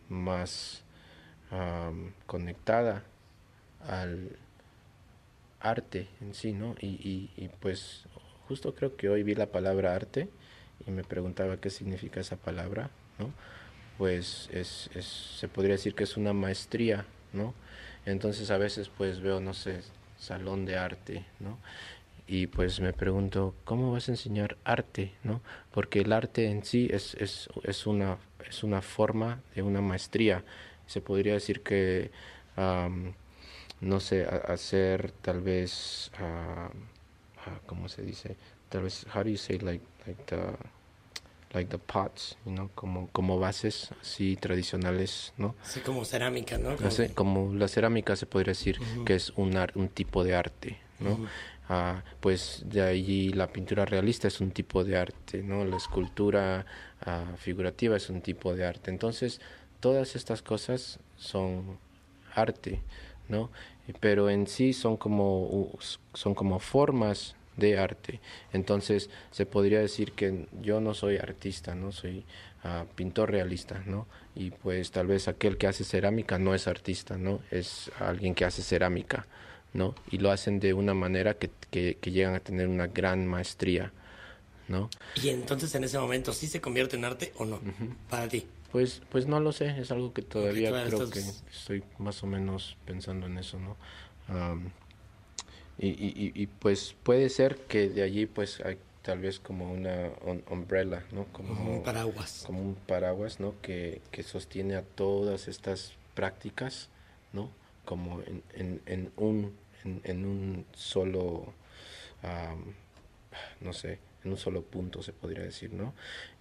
más conectada al arte en sí, ¿no? Y, y, pues justo creo que hoy vi la palabra arte y me preguntaba qué significa esa palabra, ¿no? Pues es, es, se podría decir que es una maestría, ¿no? Entonces a veces pues veo, no sé, salón de arte, ¿no? Y pues me pregunto, ¿cómo vas a enseñar arte? ¿no? Porque el arte en sí es, es, es, una, es una forma de una maestría. Se podría decir que, no sé, hacer tal vez, ¿cómo se dice? Tal vez, how do you say, like, like the, like the pots, you know, como, como bases así tradicionales, ¿no? Sí, como cerámica, ¿no? Como, la cerámica se podría decir que es un, un tipo de arte, ¿no? Ah, pues de allí la pintura realista es un tipo de arte, ¿no? La escultura ah, figurativa es un tipo de arte. Entonces, todas estas cosas son arte, ¿no? Pero en sí son como, son como formas de arte. Entonces, se podría decir que yo no soy artista, no soy ah, pintor realista, ¿no? Y pues tal vez aquel que hace cerámica no es artista, ¿no? Es alguien que hace cerámica. ¿No? Y lo hacen de una manera que, que, llegan a tener una gran maestría, ¿no? Y entonces en ese momento sí se convierte en arte o no, para ti. Pues, pues no lo sé, es algo que todavía creo que estoy más o menos pensando en eso, ¿no? y, y, y, pues puede ser que de allí pues hay tal vez como una umbrella, ¿no? Como un paraguas. Como un paraguas, ¿no? Que, que sostiene a todas estas prácticas, ¿no? Como en, en, en un, en, un solo, no sé, en un solo punto se podría decir, ¿no?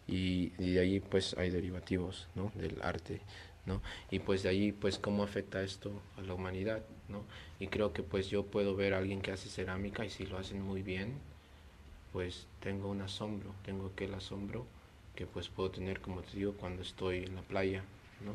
Y, de ahí pues hay derivativos, ¿no? Del arte, ¿no? Y pues de ahí pues cómo afecta esto a la humanidad, ¿no? Y creo que pues yo puedo ver a alguien que hace cerámica y si lo hacen muy bien, pues tengo un asombro, tengo aquel asombro que pues puedo tener, como te digo, cuando estoy en la playa, ¿no?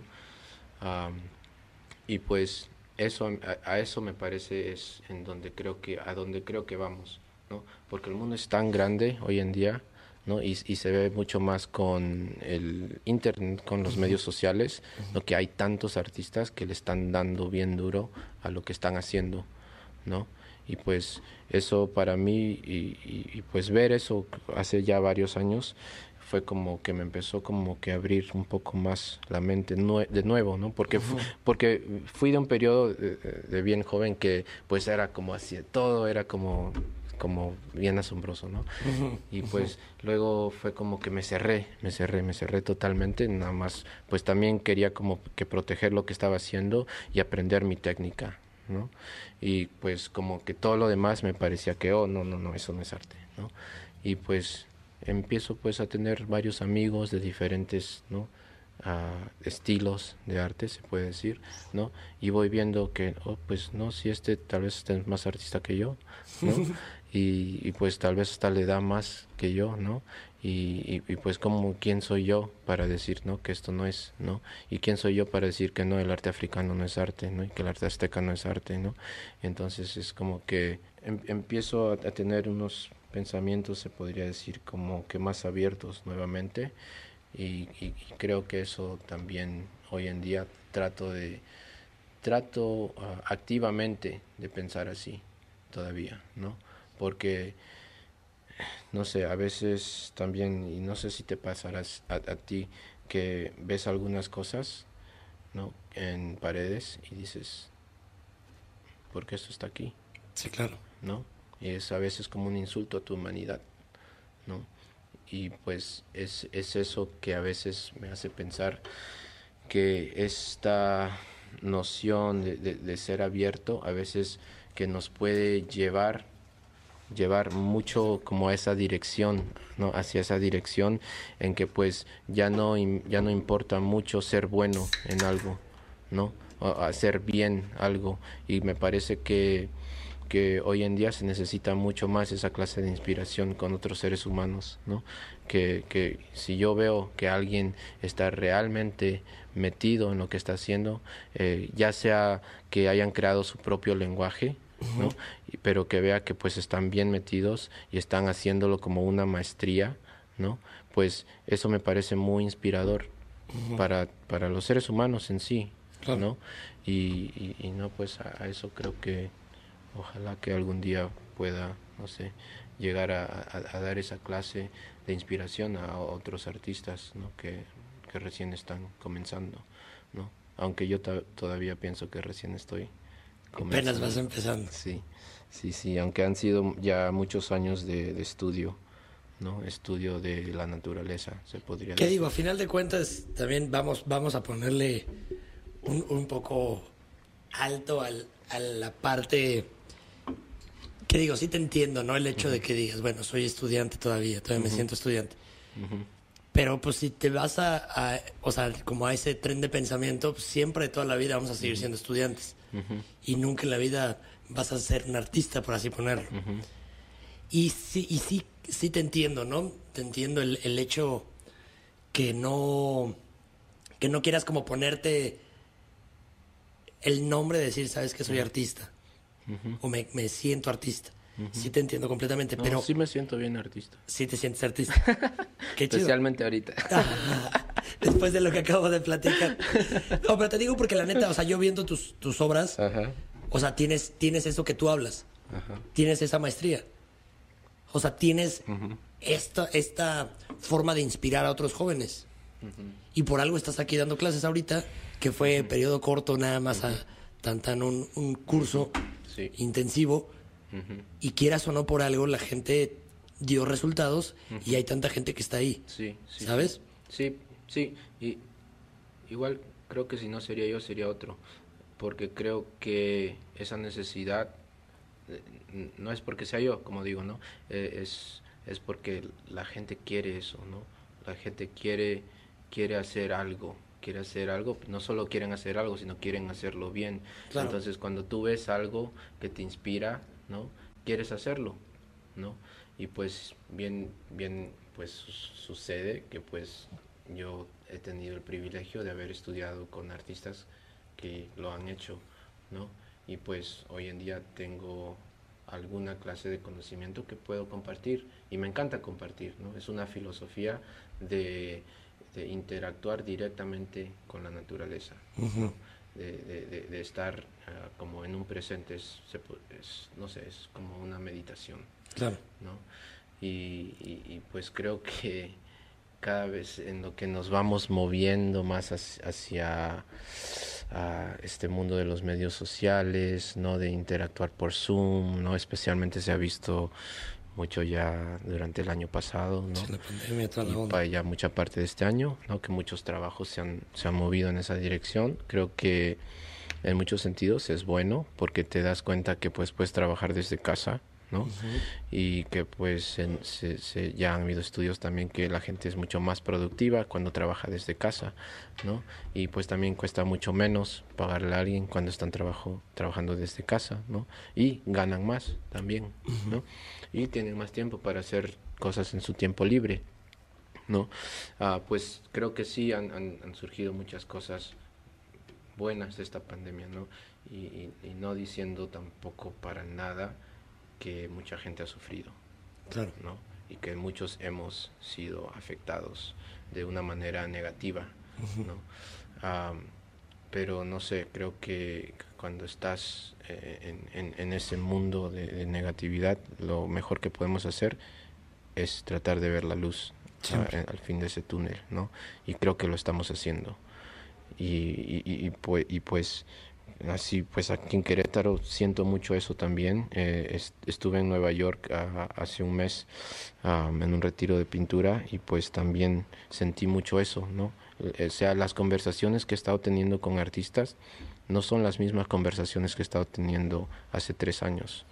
y pues eso a, eso me parece es en donde creo que a donde creo que vamos no porque el mundo es tan grande hoy en día no y, y se ve mucho más con el internet con los medios sociales no que hay tantos artistas que le están dando bien duro a lo que están haciendo no y pues eso para mí y, y pues ver eso hace ya varios años fue como que me empezó como que a abrir un poco más la mente de nuevo, ¿no? Porque, porque fui de un periodo de, bien joven que pues era como así, todo era como como bien asombroso, ¿no? Y pues luego fue como que me cerré, me cerré, me cerré totalmente, nada más, pues también quería como que proteger lo que estaba haciendo y aprender mi técnica, ¿no? Y pues como que todo lo demás me parecía que, oh, no, no, no, eso no es arte, ¿no? Y pues empiezo pues a tener varios amigos de diferentes, ¿no? estilos de arte, se puede decir, ¿no? Y voy viendo que, oh, pues no, si este tal vez es más artista que yo, ¿no? [laughs] y, pues tal vez hasta le da más que yo, ¿no? Y, y, pues como quién soy yo para decir, ¿no? Que esto no es, ¿no? Y quién soy yo para decir que no, el arte africano no es arte, ¿no? Y que el arte azteca no es arte, ¿no? Entonces es como que em, empiezo a, tener unos pensamientos, se podría decir, como que más abiertos nuevamente. Y, y, creo que eso también hoy en día trato de trato ah, activamente de pensar así todavía, ¿no? porque, no sé, a veces también, y no sé si te pasarás a, ti, que ves algunas cosas, ¿no? En paredes y dices, ¿por qué esto está aquí? Sí, claro. ¿No? Es a veces como un insulto a tu humanidad, ¿no? Y pues es, es eso que a veces me hace pensar que esta noción de, de ser abierto a veces que nos puede llevar llevar mucho como a esa dirección, ¿no? Hacia esa dirección en que pues ya no, ya no importa mucho ser bueno en algo, ¿no? O hacer bien algo. Y me parece que, que hoy en día se necesita mucho más esa clase de inspiración con otros seres humanos, ¿no? Que, que si yo veo que alguien está realmente metido en lo que está haciendo, eh, ya sea que hayan creado su propio lenguaje, ¿no? pero que vea que pues están bien metidos y están haciéndolo como una maestría, ¿no? Pues eso me parece muy inspirador para, para los seres humanos en sí, ¿no? Y, y, no, pues a, eso creo que ojalá que algún día pueda, no sé, llegar a, a, dar esa clase de inspiración a otros artistas, ¿no? Que, que recién están comenzando, ¿no? Aunque yo todavía pienso que recién estoy Apenas vas empezando. Sí, sí, sí, aunque han sido ya muchos años de, estudio, ¿no? Estudio de la naturaleza, se podría ¿Qué digo? A final de cuentas, también vamos, vamos a ponerle un, un poco alto al, a la parte... Que digo, sí te entiendo, ¿no? El hecho de que digas, bueno, soy estudiante todavía, todavía me siento estudiante. Pero pues si te vas a, o sea, como a ese tren de pensamiento, pues, siempre toda la vida vamos a seguir siendo estudiantes. Y nunca en la vida vas a ser un artista, por así ponerlo. Y sí, y sí, sí te entiendo, ¿no? Te entiendo el, el hecho que no, que no quieras como ponerte el nombre de decir, sabes que soy artista, o me, me, siento artista. Sí te entiendo completamente, pero... Sí me siento bien artista. Sí te sientes artista. [laughs] Qué Especialmente ahorita. [laughs] Después de lo que acabo de platicar. No, pero te digo porque la neta, o sea, yo viendo tus, tus obras, o sea, tienes, tienes eso que tú hablas. Tienes esa maestría. O sea, tienes esta, esta forma de inspirar a otros jóvenes. Y por algo estás aquí dando clases ahorita, que fue periodo corto, nada más a tan, tan un, un curso intensivo y quieras o no por algo, la gente dio resultados y hay tanta gente que está ahí. Sí, sí ¿Sabes? Sí, sí. Y igual creo que si no sería yo, sería otro. Porque creo que esa necesidad eh, no es porque sea yo, como digo, ¿no? Eh, es, es porque la gente quiere eso, ¿no? La gente quiere, quiere hacer algo, quiere hacer algo, no solo quieren hacer algo, sino quieren hacerlo bien. Entonces, cuando tú ves algo que te inspira, ¿no? Quieres hacerlo, ¿no? Y pues bien, bien, pues sucede que pues yo he tenido el privilegio de haber estudiado con artistas que lo han hecho, ¿no? Y pues hoy en día tengo alguna clase de conocimiento que puedo compartir y me encanta compartir, ¿no? Es una filosofía de, interactuar directamente con la naturaleza, de, de, estar ah, como en un presente, es, no sé, es como una meditación. Claro. ¿no? Y, y, pues creo que cada vez en lo que nos vamos moviendo más hacia, este mundo de los medios sociales, no de interactuar por Zoom, no especialmente se ha visto mucho ya durante el año pasado, ¿no? la pandemia, toda la y para ya mucha parte de este año, ¿no? Que muchos trabajos se han, se han movido en esa dirección. Creo que en muchos sentidos es bueno porque te das cuenta que pues puedes trabajar desde casa, ¿no? Y que pues se, ya han habido estudios también que la gente es mucho más productiva cuando trabaja desde casa, ¿no? Y pues también cuesta mucho menos pagarle a alguien cuando están trabajo, trabajando desde casa, ¿no? Y ganan más también, ¿no? Y tienen más tiempo para hacer cosas en su tiempo libre, ¿no? Ah, pues creo que sí han, han surgido muchas cosas buenas de esta pandemia, ¿no? Y, no diciendo tampoco para nada que mucha gente ha sufrido, claro. ¿no? Y que muchos hemos sido afectados de una manera negativa, ¿no? pero no sé, creo que cuando estás eh, en, ese mundo de, negatividad, lo mejor que podemos hacer es tratar de ver la luz al fin de ese túnel, ¿no? Y creo que lo estamos haciendo y, y, pues, y, pues así pues aquí en Querétaro siento mucho eso también. Eh, estuve en Nueva York ah, hace un mes en un retiro de pintura y pues también sentí mucho eso no eh, o sea las conversaciones que he estado teniendo con artistas no son las mismas conversaciones que he estado teniendo hace tres años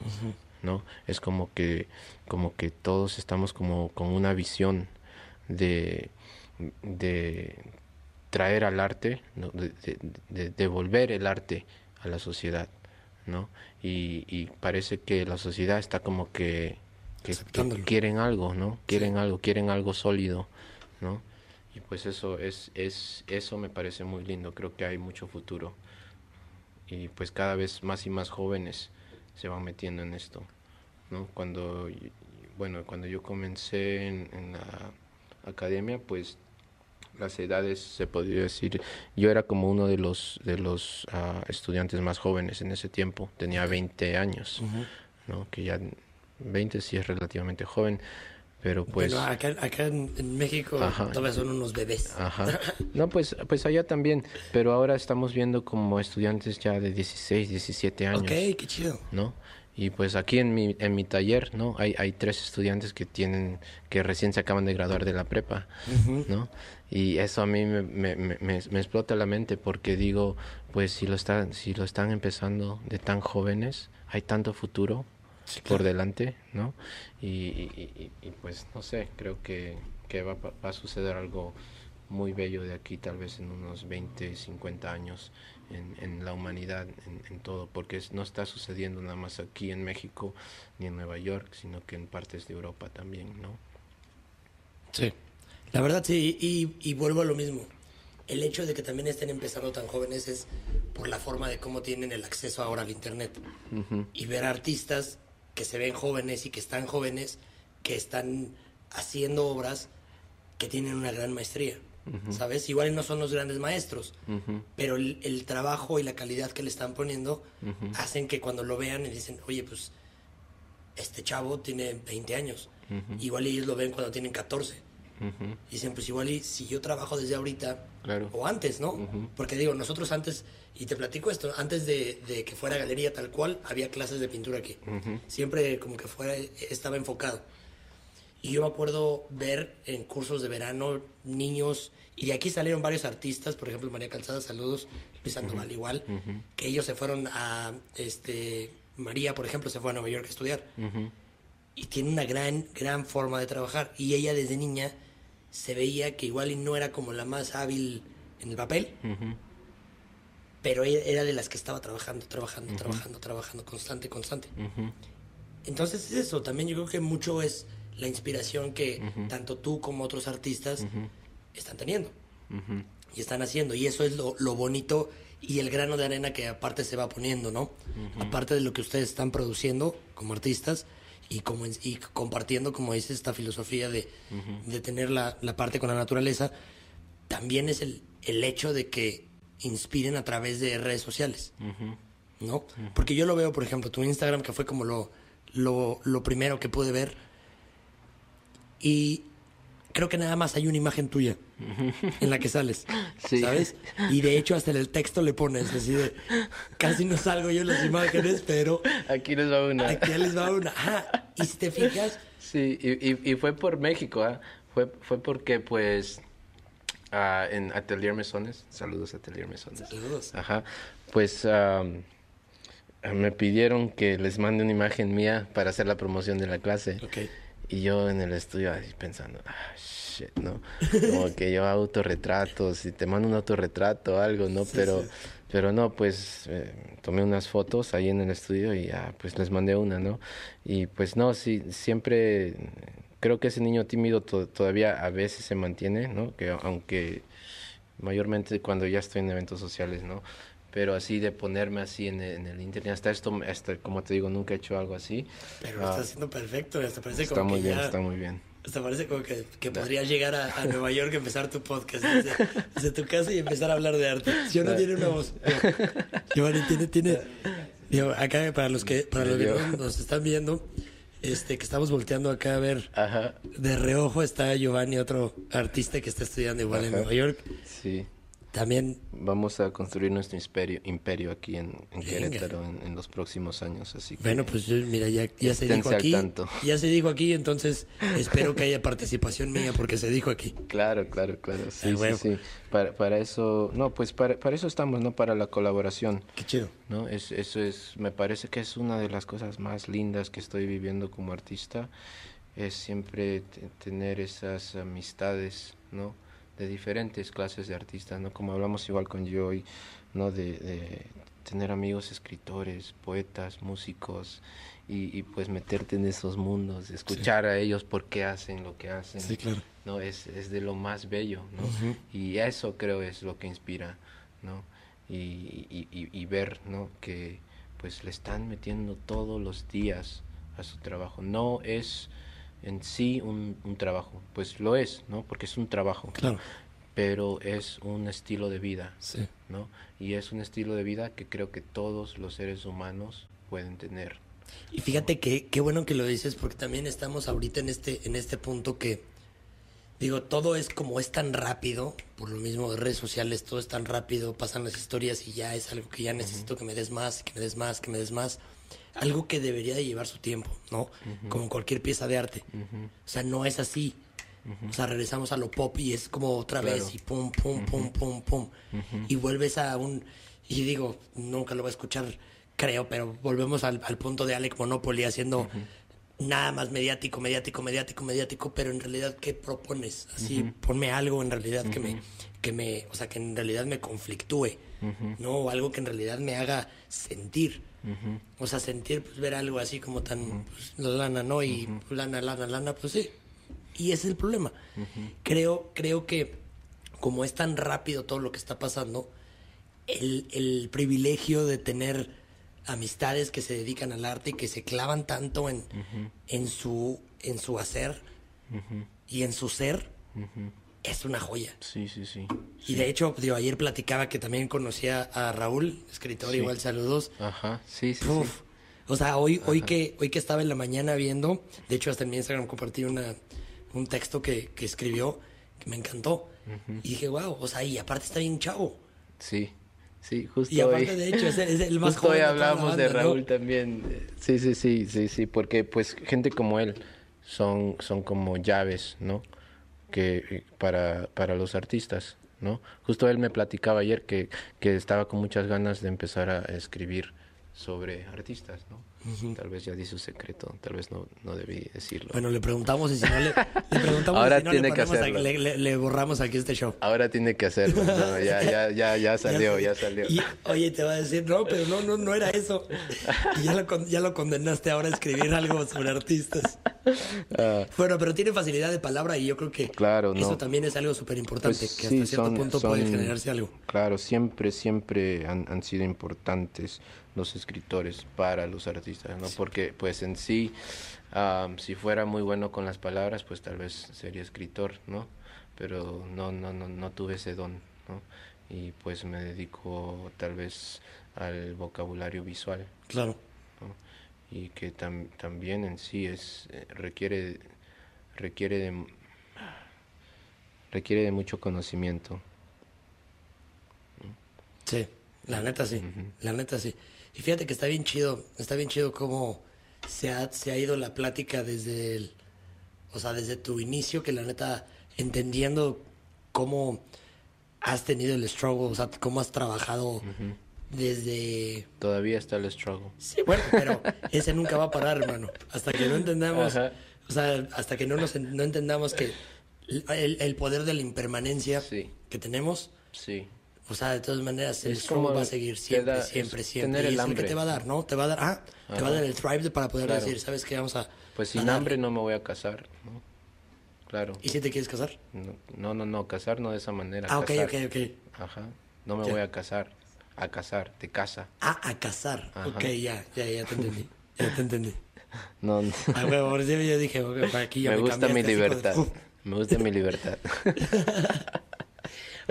no es como que como que todos estamos como con una visión de de traer al arte, de, devolver el arte a la sociedad, ¿no? Y, parece que la sociedad está como que, quieren algo, ¿no? Quieren algo, quieren algo sólido, ¿no? Y pues eso es, es, eso me parece muy lindo, creo que hay mucho futuro. Y pues cada vez más y más jóvenes se van metiendo en esto, ¿no? Cuando, bueno, cuando yo comencé en, en la academia, pues las edades, se podría decir. Yo era como uno de los, de los ah, estudiantes más jóvenes en ese tiempo, tenía 20 años, ¿no? que ya 20 sí es relativamente joven. Pero pues... acá, acá en, México todavía son unos bebés. Ajá. [laughs] No, pues, pues allá también. Pero ahora estamos viendo como estudiantes ya de 16, 17 años. Ok, qué chido. ¿No? Y pues aquí en mi, en mi taller, ¿no? Hay, hay tres estudiantes que tienen, que recién se acaban de graduar de la prepa, ¿no? Y eso a mí me, me, me, me, explota la mente porque digo, pues si lo, están, si lo están empezando de tan jóvenes, hay tanto futuro por delante, ¿no? Y, y, y, pues no sé, creo que, que va, va a suceder algo muy bello de aquí, tal vez en unos 20, 50 años en, la humanidad, en, todo, porque no está sucediendo nada más aquí en México ni en Nueva York, sino que en partes de Europa también, ¿no? Sí, la verdad sí, y, vuelvo a lo mismo. El hecho de que también estén empezando tan jóvenes es por la forma de cómo tienen el acceso ahora al Internet. Y ver artistas que se ven jóvenes y que están jóvenes, que están haciendo obras que tienen una gran maestría. ¿Sabes? Igual no son los grandes maestros, pero el, trabajo y la calidad que le están poniendo hacen que cuando lo vean y dicen, oye, pues este chavo tiene 20 años, igual ellos lo ven cuando tienen 14. Dicen, pues igual y si yo trabajo desde ahorita, o antes, ¿no? Porque digo, nosotros antes, y te platico esto, antes de, de, que fuera galería tal cual, había clases de pintura aquí. Siempre como que fuera, estaba enfocado. Y yo me acuerdo ver en cursos de verano niños, y de aquí salieron varios artistas, por ejemplo María Calzada, saludos, Luis Sandoval igual, que ellos se fueron a, este, María, por ejemplo, se fue a Nueva York a estudiar. Y tiene una gran, gran forma de trabajar. Y ella desde niña se veía que igual y no era como la más hábil en el papel, pero ella era de las que estaba trabajando, trabajando, trabajando, trabajando, constante, constante. Entonces es eso, también yo creo que mucho es la inspiración que tanto tú como otros artistas están teniendo. Y están haciendo. Y eso es lo, bonito y el grano de arena que aparte se va poniendo, ¿no? Aparte de lo que ustedes están produciendo como artistas y, como, y compartiendo, como dice, esta filosofía de, de tener la, la, parte con la naturaleza, también es el, el hecho de que inspiren a través de redes sociales, ¿no? Porque yo lo veo, por ejemplo, tu Instagram, que fue como lo, lo, lo primero que pude ver, y creo que nada más hay una imagen tuya en la que sales, [laughs] Sí. ¿sabes? Y de hecho hasta en el texto le pones así de, casi no salgo yo en las imágenes, pero Aquí les va una. aquí les va una. [laughs] Ajá. Y si te fijas, Sí, y, y, y fue por México, ¿ah? Fue, fue porque, pues, ah, en Atelier Mesones, saludos Atelier Mesones. Saludos. Ajá, pues am, me pidieron que les mande una imagen mía para hacer la promoción de la clase. ok, Y yo en el estudio así pensando, ah, shit, ¿no? Como que yo autorretratos y te mando un autorretrato o algo, ¿no? Sí, pero, sí. pero no, pues eh, tomé unas fotos ahí en el estudio y ya, pues les mandé una, ¿no? Y pues no, sí, siempre creo que ese niño tímido to- todavía a veces se mantiene, ¿no? Que aunque mayormente cuando ya estoy en eventos sociales, ¿no? Pero así de ponerme así en el, en el internet, hasta esto, hasta, como te digo, nunca he hecho algo así. pero lo Ah, estás haciendo perfecto, hasta parece está como muy que bien, ya- está muy bien. Hasta parece como que, que podrías llegar a, a [laughs] Nueva York y empezar tu podcast desde, desde tu casa y empezar a hablar de arte. Yo no tiene una voz. Giovanni tiene, tiene. digo, acá para los que, para los que nos están viendo, este, que estamos volteando acá a ver Ajá, de reojo está Giovanni, otro artista que está estudiando igual en. Nueva York. sí. También Vamos a construir nuestro imperio, imperio aquí en, en. Querétaro en, en los próximos años, así que Bueno, pues mira, ya, ya se dijo aquí. tanto. Ya se dijo aquí, entonces [laughs] espero que haya participación mía porque se dijo aquí. claro, claro, claro, sí, Ah, sí, huevo. sí. Para, para eso, no, pues para, para eso estamos, ¿no? Para la colaboración, Qué chido. ¿no? Es, eso es, me parece que es una de las cosas más lindas que estoy viviendo como artista, es siempre te- tener esas amistades, ¿no? De diferentes clases de artistas, ¿no? Como hablamos igual con Joy, ¿no? De, de tener amigos escritores, poetas, músicos, y, y pues meterte en esos mundos, escuchar a ellos por qué hacen lo que hacen. Sí, claro. ¿no? Es, es de lo más bello, ¿no? Y eso creo es lo que inspira, ¿no? Y, y, y- y ver, ¿no? Que pues le están metiendo todos los días a su trabajo. No es en sí un, un trabajo, pues lo es, ¿no? Porque es un trabajo, Claro. pero es un estilo de vida, Sí. ¿no? Y es un estilo de vida que creo que todos los seres humanos pueden tener. Y fíjate que qué bueno que lo dices porque también estamos ahorita en este en este punto que digo, todo es como es tan rápido, por lo mismo de redes sociales, todo es tan rápido, pasan las historias y ya es algo que ya necesito que me des más, que me des más, que me des más. Algo que debería de llevar su tiempo, ¿no? Como cualquier pieza de arte. O sea, no es así. O sea, regresamos a lo pop y es como otra Claro. vez y pum, pum, pum, pum, pum. Y vuelves a un... Y digo, nunca lo voy a escuchar, creo, pero volvemos al, al punto de Alec Monopoly haciendo nada más mediático, mediático, mediático, mediático, pero en realidad, ¿qué propones? Así, ponme algo en realidad que me, que me, o sea, que en realidad me conflictúe, ¿no? O algo que en realidad me haga sentir. O sea, sentir, pues ver algo así como tan, pues, la lana, ¿no? Y pues, lana, lana, lana, pues sí. Y ese es el problema. Creo, creo que como es tan rápido todo lo que está pasando, el, el privilegio de tener amistades que se dedican al arte y que se clavan tanto en, en, su, en su hacer y en su ser, es una joya. Sí, sí, sí. Y de hecho, digo, ayer platicaba que también conocía a Raúl, escritor, Sí. igual saludos. Ajá, sí, sí, Uf. sí. O sea, hoy, hoy que, hoy que estaba en la mañana viendo, de hecho hasta en mi Instagram compartí una, un texto que, que escribió que me encantó. Y dije, wow, o sea, y aparte está bien chavo. Sí, sí, justo Y aparte, hoy- de hecho, es el, es el más Justo joven hoy de hablábamos de. Raúl también. Sí, sí, sí, sí, sí, porque pues gente como él son, son como llaves, ¿no? Que eh, para, para los artistas, ¿no? Justo él me platicaba ayer que, que estaba con muchas ganas de empezar a escribir sobre artistas, ¿no? Tal vez ya di su secreto, tal vez no, no debí decirlo. Bueno, le preguntamos y si no le, le preguntamos Ahora si no tiene le, que hacerlo. le, le- le borramos aquí este show. Ahora tiene que hacerlo, [laughs] ¿no? ya, ya, ya, ya salió, ya salió. Y, oye, te va a decir, no, pero no, no, no era eso. Y ya lo, ya lo condenaste ahora a escribir algo sobre artistas. Ah, Bueno, pero tiene facilidad de palabra y yo creo que Claro, eso no. también es algo súper importante, Pues que sí, hasta cierto son- punto puede son- generarse algo. Claro, siempre, siempre han, han sido importantes los escritores para los artistas, ¿no? Porque, pues, en sí, am, si fuera muy bueno con las palabras, pues tal vez sería escritor, ¿no? Pero no, no, no, no tuve ese don, ¿no? Y pues me dedico tal vez al vocabulario visual, Claro. ¿no? Y que tam- también en sí es, eh, requiere, requiere de requiere de mucho conocimiento. Sí, la neta sí, la neta sí. Y fíjate que está bien chido, está bien chido cómo se ha, se ha ido la plática desde el, o sea, desde tu inicio, que la neta, entendiendo cómo has tenido el struggle, o sea, cómo has trabajado desde... Todavía está el struggle. Sí, bueno, pero ese nunca va a parar, hermano. Hasta que no entendamos, Ajá. o sea, hasta que no, nos, no entendamos que el, el poder de la impermanencia Sí. que tenemos, Sí, o sea, de todas maneras, el Es como va a seguir siempre, da- siempre, siempre. tener y el es el que te va a dar, ¿no? Te va a dar, ah, te va a dar el thrive para poder Claro. decir, ¿sabes qué? Vamos a... pues sin hambre no me voy a casar, ¿no? Claro. ¿Y si te quieres casar? No, no, no, no, casar no de esa manera. Ah, ok, casar. ok, ok. Ajá. No me Ya. voy a casar. A casar, te casa. Ah, a casar. Ajá. Ok, ya, ya, ya te entendí. Ya te entendí. [laughs] No, no. Ah, huevo, por eso yo dije, ok, para aquí ya me me, gusta mi de- libertad. Me gusta mi libertad. [laughs]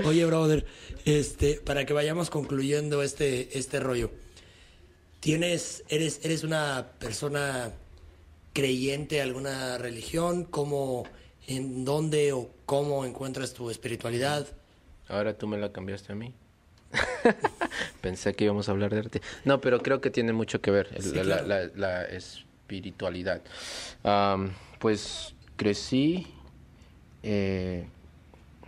Oye, brother, este, para que vayamos concluyendo este, este rollo. ¿Tienes, eres, eres una persona creyente a alguna religión? ¿Cómo, en dónde o cómo encuentras tu espiritualidad? Ahora tú me la cambiaste a mí. [laughs] Pensé que íbamos a hablar de arte. No, pero creo que tiene mucho que ver el- Sí, la, claro. la- la espiritualidad. Pues crecí, eh,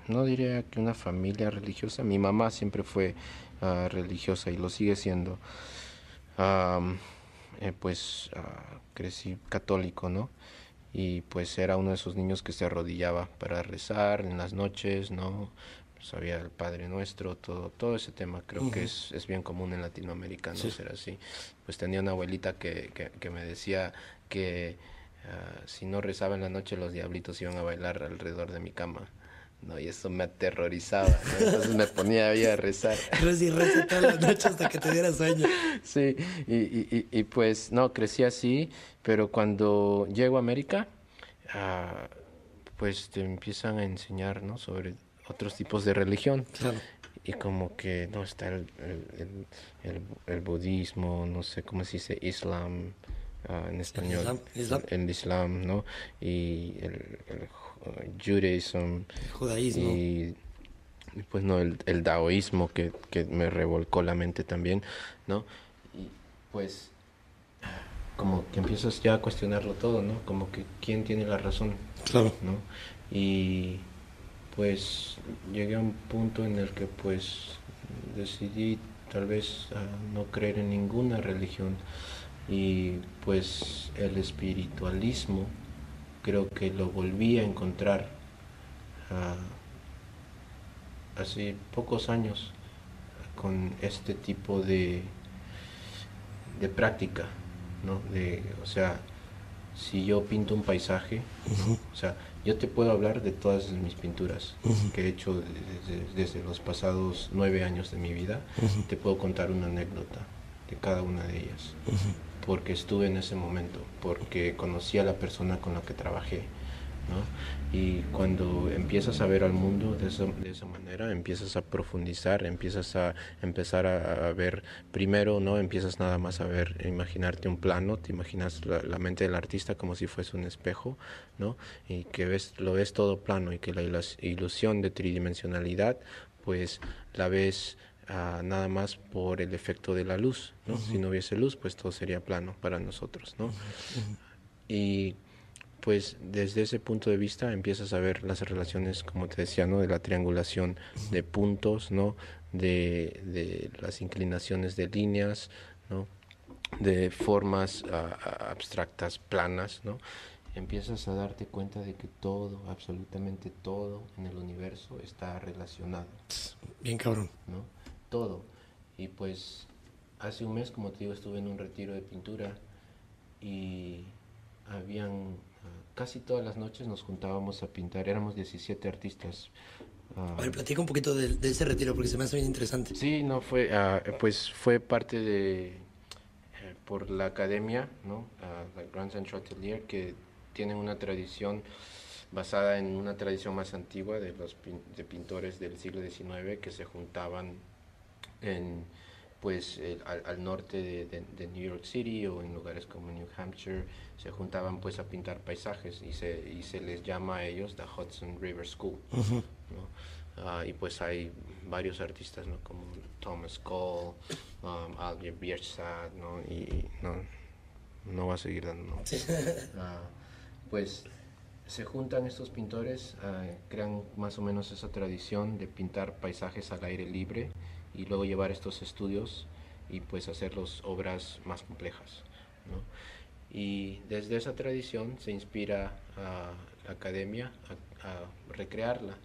no diría que una familia religiosa. Mi mamá siempre fue ah, religiosa y lo sigue siendo. Eh, pues ah, crecí católico, ¿no? Y pues era uno de esos niños que se arrodillaba para rezar en las noches, ¿no? Sabía el Padre Nuestro, todo, todo ese tema. Creo que es, es bien común en Latinoamérica, ¿no? Ser así. Pues tenía una abuelita que, que, que me decía que ah, si no rezaba en la noche los diablitos iban a bailar alrededor de mi cama. No, y eso me aterrorizaba, ¿no? Entonces me ponía ahí a rezar. [laughs] Reza y reza todas las noches hasta que te diera sueño. Sí, y, y, y, y, pues no, crecí así, pero cuando llego a América, ah, pues te empiezan a enseñar, ¿no? Sobre otros tipos de religión. Claro. Y como que no está el, el, el, el- el budismo, no sé cómo se dice, islam ah, en español. Islam, Islam. El islam, ¿no? Y el, el ju- judaism. Judaísmo. Y, y, pues no, el, el daoísmo que, que me revolcó la mente también, ¿no? Y pues como que empiezas ya a cuestionarlo todo, ¿no? Como que quién tiene la razón, Claro. ¿no? Y pues llegué a un punto en el que pues decidí tal vez ah, no creer en ninguna religión y pues el espiritualismo creo que lo volví a encontrar ah, hace pocos años con este tipo de de práctica, ¿no? De, o sea, si yo pinto un paisaje, o sea, yo te puedo hablar de todas mis pinturas que he hecho desde, desde los pasados nueve años de mi vida. Te puedo contar una anécdota de cada una de ellas, porque estuve en ese momento, porque conocí a la persona con la que trabajé. ¿no? Y cuando empiezas a ver al mundo de esa, de esa manera, empiezas a profundizar, empiezas a empezar a, a ver primero, ¿no? Empiezas nada más a ver, a imaginarte un plano, te imaginas la, la mente del artista como si fuese un espejo, ¿no? Y que ves, lo ves todo plano y que la ilus- ilusión de tridimensionalidad, pues la ves nada más por el efecto de la luz, ¿no? Si no hubiese luz, pues todo sería plano para nosotros, ¿no? Y pues desde ese punto de vista empiezas a ver las relaciones, como te decía, ¿no? De la triangulación de puntos, ¿no? De, de las inclinaciones de líneas, ¿no? De formas abstractas, planas, ¿no? Empiezas a darte cuenta de que todo, absolutamente todo en el universo está relacionado. Bien cabrón. ¿no? Todo. Y pues hace un mes, como te digo, estuve en un retiro de pintura y habían ah, casi todas las noches nos juntábamos a pintar, éramos 17 artistas. ah, A ver, platica un poquito de, de ese retiro porque se me hace bien interesante. Sí, no fue, ah, pues fue parte de eh, por la academia, ¿no? Ah, la Grand Central Atelier que tienen una tradición basada en una tradición más antigua de los pin- de pintores del siglo XIX que se juntaban en pues al, norte de, de, New York City o en lugares como New Hampshire se juntaban pues a pintar paisajes y se, y se les llama a ellos the Hudson River School. Ah, y pues hay varios artistas ¿no? como Thomas Cole, um, Albert Bierstadt, ¿no? y no, no va a seguir dando. [laughs] Ah, pues se juntan estos pintores, ah, crean más o menos esa tradición de pintar paisajes al aire libre y luego llevar estos estudios y pues hacer las obras más complejas. Y desde esa tradición se inspira a la academia a, recrearla.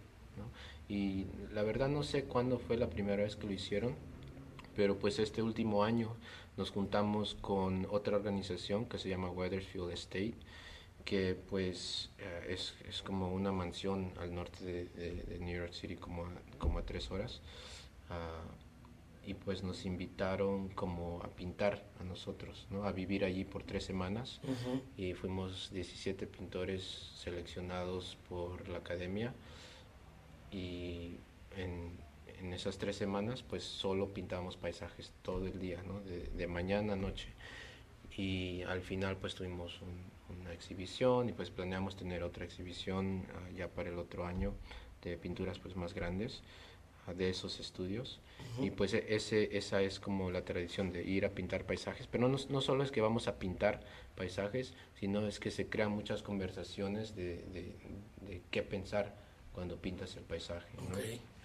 Y la verdad no sé cuándo fue la primera vez que lo hicieron, pero pues este último año nos juntamos con otra organización que se llama Weathersfield Estate, que pues eh, es, es, como una mansión al norte de, New York City, como a, como a tres horas. Ah, y pues nos invitaron como a pintar a nosotros, ¿no? a vivir allí por tres semanas. Y fuimos 17 pintores seleccionados por la academia. Y en, en, esas tres semanas pues solo pintamos paisajes todo el día, ¿no? de, de mañana a noche. Y al final pues tuvimos una exhibición y pues planeamos tener otra exhibición uh, ya para el otro año de pinturas pues más grandes de esos estudios. Y pues e, ese, esa es como la tradición de ir a pintar paisajes. Pero no, no solo es que vamos a pintar paisajes, sino es que se crean muchas conversaciones de, de, qué pensar cuando pintas el paisaje.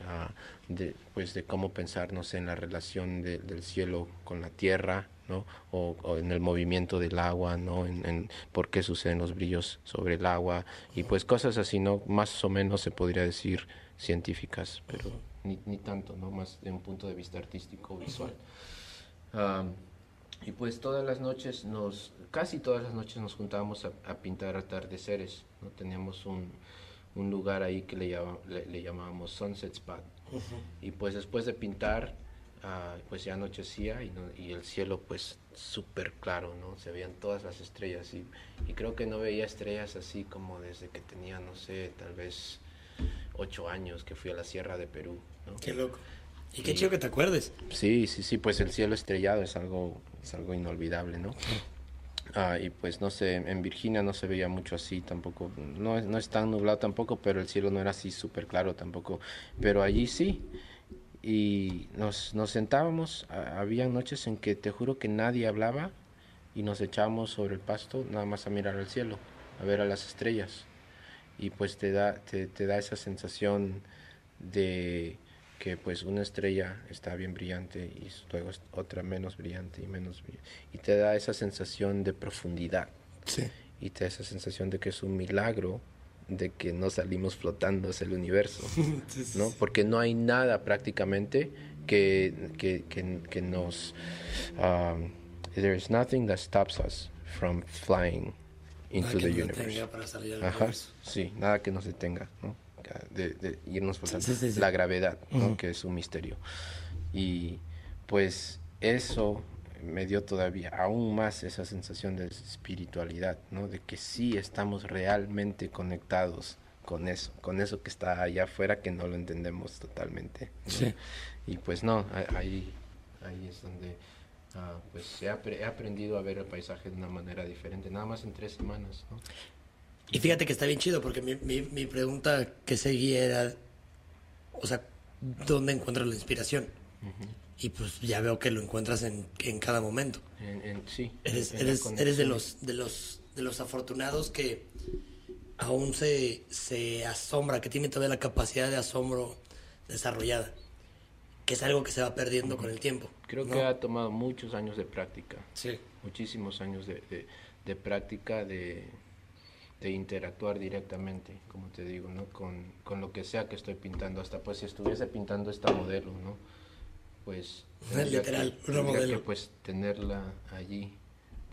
Ah, de, pues de cómo pensar, no sé, en la relación del cielo con la tierra, ¿no? O, en el movimiento del agua, ¿no? En, en, por qué suceden los brillos sobre el agua y pues cosas así, ¿no? Más o menos se podría decir científicas, pero ni, ni, tanto, ¿no? Más de un punto de vista artístico visual. y pues todas las noches, nos, casi todas las noches nos juntábamos a, pintar atardeceres, ¿no? Teníamos un, un lugar ahí que le, llama, le, llamábamos Sunset Spot. Y pues después de pintar, uh, pues ya anochecía y, y el cielo pues súper claro, ¿no? Se veían todas las estrellas y, y creo que no veía estrellas así como desde que tenía, no sé, tal vez ocho años que fui a la Sierra de Perú. Qué loco. Y qué chido que te acuerdes. Sí, sí, sí, pues el cielo estrellado es algo, es algo inolvidable, ¿no? Ah, y pues no sé, en Virginia no se veía mucho así tampoco, no, no es tan nublado tampoco, pero el cielo no era así súper claro tampoco, pero allí sí. Y nos, nos sentábamos, había noches en que te juro que nadie hablaba y nos echábamos sobre el pasto nada más a mirar al cielo, a ver a las estrellas y pues te da, te, te da esa sensación de que pues una estrella está bien brillante y luego otra menos brillante y menos brillante. y te da esa sensación de profundidad sí. y te da esa sensación de que es un milagro de que no salimos flotando hacia el universo, [laughs] ¿no? Porque no hay nada prácticamente que, que, que, que nos... Um, there is nothing that stops us from flying into the universe. Ajá, sí, nada que nos detenga, ¿no? De, irnos por la gravedad, ¿no? que es un misterio. Y pues eso me dio todavía aún más esa sensación de espiritualidad, ¿no? De que sí estamos realmente conectados con eso, con eso que está allá afuera que no lo entendemos totalmente. Sí. Y pues no, ahí, ahí es donde Ah, pues he, aprendido a ver el paisaje de una manera diferente, nada más en tres semanas. Y fíjate que está bien chido, porque mi, mi, pregunta que seguía era, o sea, ¿dónde encuentras la inspiración? Y pues ya veo que lo encuentras en, en cada momento. sí. Eres, eres, eres de, los, de, los, de los afortunados que aún se, se asombra, que tiene todavía la capacidad de asombro desarrollada que es algo que se va perdiendo con el tiempo. Creo que ha tomado muchos años de práctica. Sí. Muchísimos años de, de, práctica, de, de, interactuar directamente, como te digo, ¿no? Con, con, lo que sea que estoy pintando. Hasta pues si estuviese pintando esta modelo, ¿no? Pues... Literal, una modelo. Que, pues tenerla allí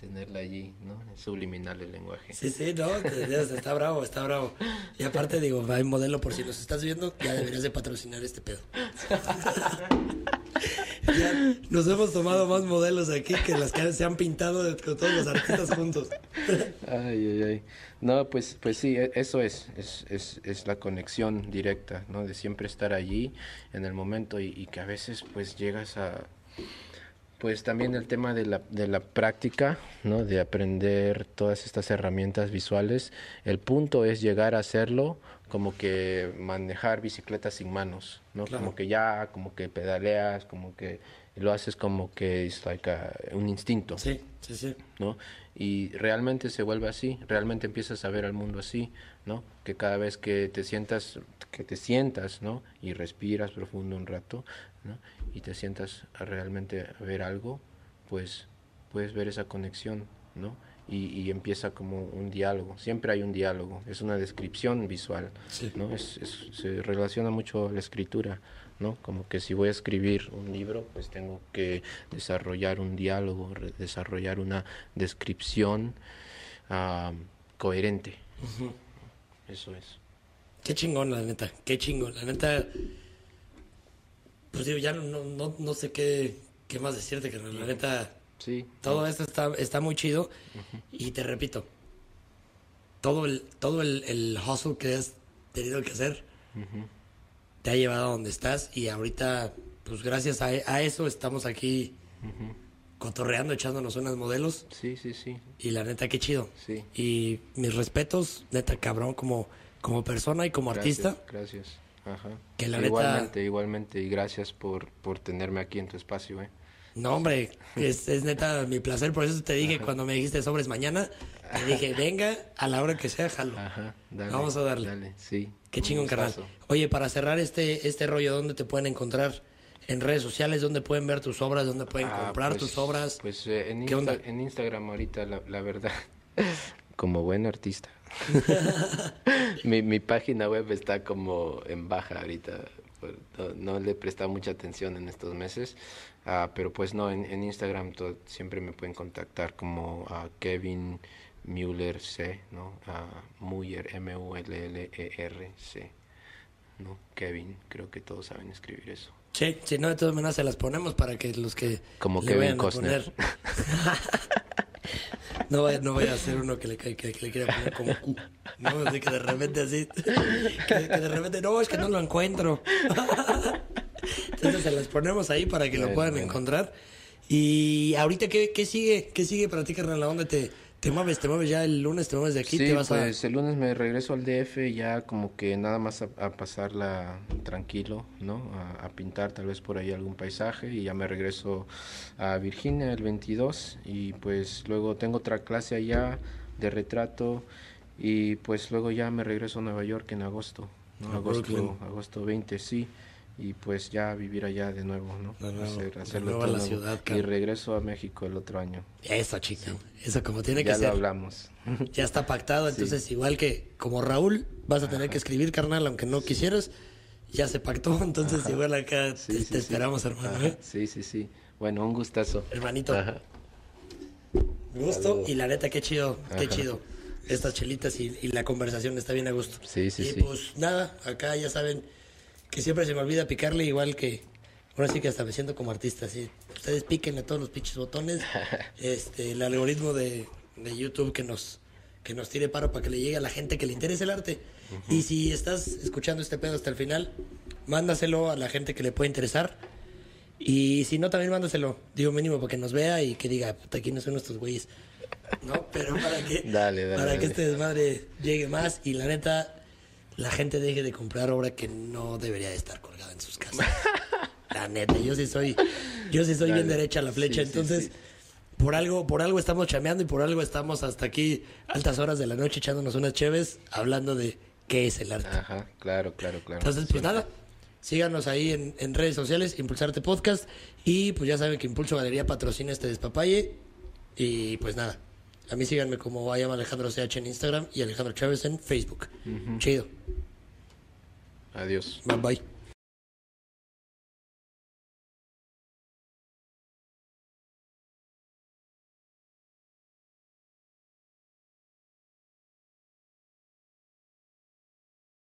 tenerla allí, ¿no? Es subliminal el lenguaje. Sí, sí, no, está bravo, está bravo. Y aparte digo, hay modelo por si nos estás viendo, ya deberías de patrocinar este pedo. [laughs] ya nos hemos tomado más modelos aquí que las que se han pintado con todos los artistas juntos. ay, ay, ay. No, pues, pues sí, e, eso es, es, es, es, la conexión directa, ¿no? De siempre estar allí en el momento y, y que a veces pues llegas a Pues también el tema de la, de la práctica, ¿no? De aprender todas estas herramientas visuales. El punto es llegar a hacerlo como que manejar bicicleta sin manos, ¿no? Como que ya, como que pedaleas, como que lo haces como que es like un instinto. Sí, sí, sí. ¿No? Y realmente se vuelve así, realmente empiezas a ver al mundo así, ¿no? Que cada vez que te sientas, que te sientas, ¿no? Y respiras profundo un rato, ¿no? Y te sientas a realmente ver algo, pues puedes ver esa conexión, ¿no? Y, empieza como un diálogo. Siempre hay un diálogo, es una descripción visual, ¿no? Es, se relaciona mucho a la escritura, ¿no? Como que si voy a escribir un libro, pues tengo que desarrollar un diálogo, desarrollar una descripción uh, coherente. Eso es. Qué chingón, la neta, qué chingón. La neta, pues digo, ya no, no, no sé qué, qué más decirte, que la neta, sí, todo esto está, está muy chido. Y te repito, todo el, todo el, el hustle que has tenido que hacer te ha llevado a donde estás y ahorita, pues gracias a, eso estamos aquí cotorreando, echándonos unas modelos. Sí, sí, sí. Y la neta, qué chido. Sí. Y mis respetos, neta, cabrón, como, como persona y como artista. Gracias. Ajá. Que la igualmente, igualmente. Y gracias por, por tenerme aquí en tu espacio, eh. No, hombre, es, es neta mi placer. Por eso te dije cuando me dijiste sobres mañana, te dije, venga, a la hora que sea, jalo. Ajá, Vamos a darle. Dale, sí. Qué chingón, carnal. Oye, para cerrar este, este rollo, ¿dónde te pueden encontrar? En redes sociales, ¿dónde pueden ver tus obras? ¿Dónde pueden ah, comprar pues, tus obras? Pues eh, en, en Instagram ahorita, la, verdad, [laughs] como buen artista. [laughs] mi, mi página web está como en baja ahorita. Pues, no, le he prestado mucha atención en estos meses. Ah, pero pues no, en, en Instagram siempre me pueden contactar como a Kevin Müller C, ¿no? A Muller, M-U-L-L-E-R-C, ¿no? Kevin, creo que todos saben escribir eso. Sí, si no, de todas maneras se las ponemos para que los que Como Kevin Costner. [laughs] no, vaya, no vaya a ser uno que le, que, que le quiera poner como Q. No, así que de repente así. Que, de repente, no, es que no lo encuentro. [laughs] Entonces se las ponemos ahí para que lo puedan encontrar. Y ahorita, ¿qué, ¿qué sigue? ¿Qué sigue para ti, carnal? ¿A dónde te, te mueves, te mueves ya el lunes, te mueves de aquí, te vas pues el lunes me regreso al DF ya como que nada más a, pasarla tranquilo, ¿no? A, pintar tal vez por ahí algún paisaje y ya me regreso a Virginia el 22 y pues luego tengo otra clase allá de retrato y pues luego ya me regreso a Nueva York en agosto, ¿no? agosto, agosto 20, sí y pues ya vivir allá de nuevo, ¿no? hacerlo la ciudad, Y regreso a México el otro año. Eso, chica. Eso como tiene que ser. Ya lo hablamos. [laughs] Ya está pactado, entonces igual que como Raúl, vas a tener que escribir, carnal, aunque no quisieras. Ya se pactó, [laughs] entonces igual acá te, esperamos, hermano. ¿eh? Sí, sí, sí. Bueno, un gustazo. Hermanito. Gusto y la neta, qué chido, qué chido. Estas chelitas y, y, la conversación está bien a gusto. Sí, sí, y sí. pues nada, acá ya saben que siempre se me olvida picarle igual que ahora sí que hasta me siento como artista así ustedes píquenle todos los pinches botones [laughs] este el algoritmo de, de, YouTube que nos que nos tire paro para que le llegue a la gente que le interese el arte. Y si estás escuchando este pedo hasta el final mándaselo a la gente que le puede interesar. Y si no también mándaselo digo mínimo para que nos vea y que diga puta aquí no son nuestros güeyes no pero para que [laughs] para que este desmadre llegue más y la neta la gente deje de comprar obra que no debería de estar colgada en sus casas. [laughs] la neta, yo sí soy, yo sí soy bien derecha a la flecha, entonces por algo, por algo estamos chameando y por algo estamos hasta aquí altas horas de la noche echándonos unas cheves hablando de qué es el arte. Ajá, claro, claro, claro. Entonces, pues nada, síganos ahí en, en, redes sociales, Impulsarte Podcast y pues ya saben que Impulso Galería patrocina este despapalle y pues nada. A mí síganme como I Alejandro CH en Instagram y Alejandro Chávez en Facebook. Chido. Adiós. Bye bye.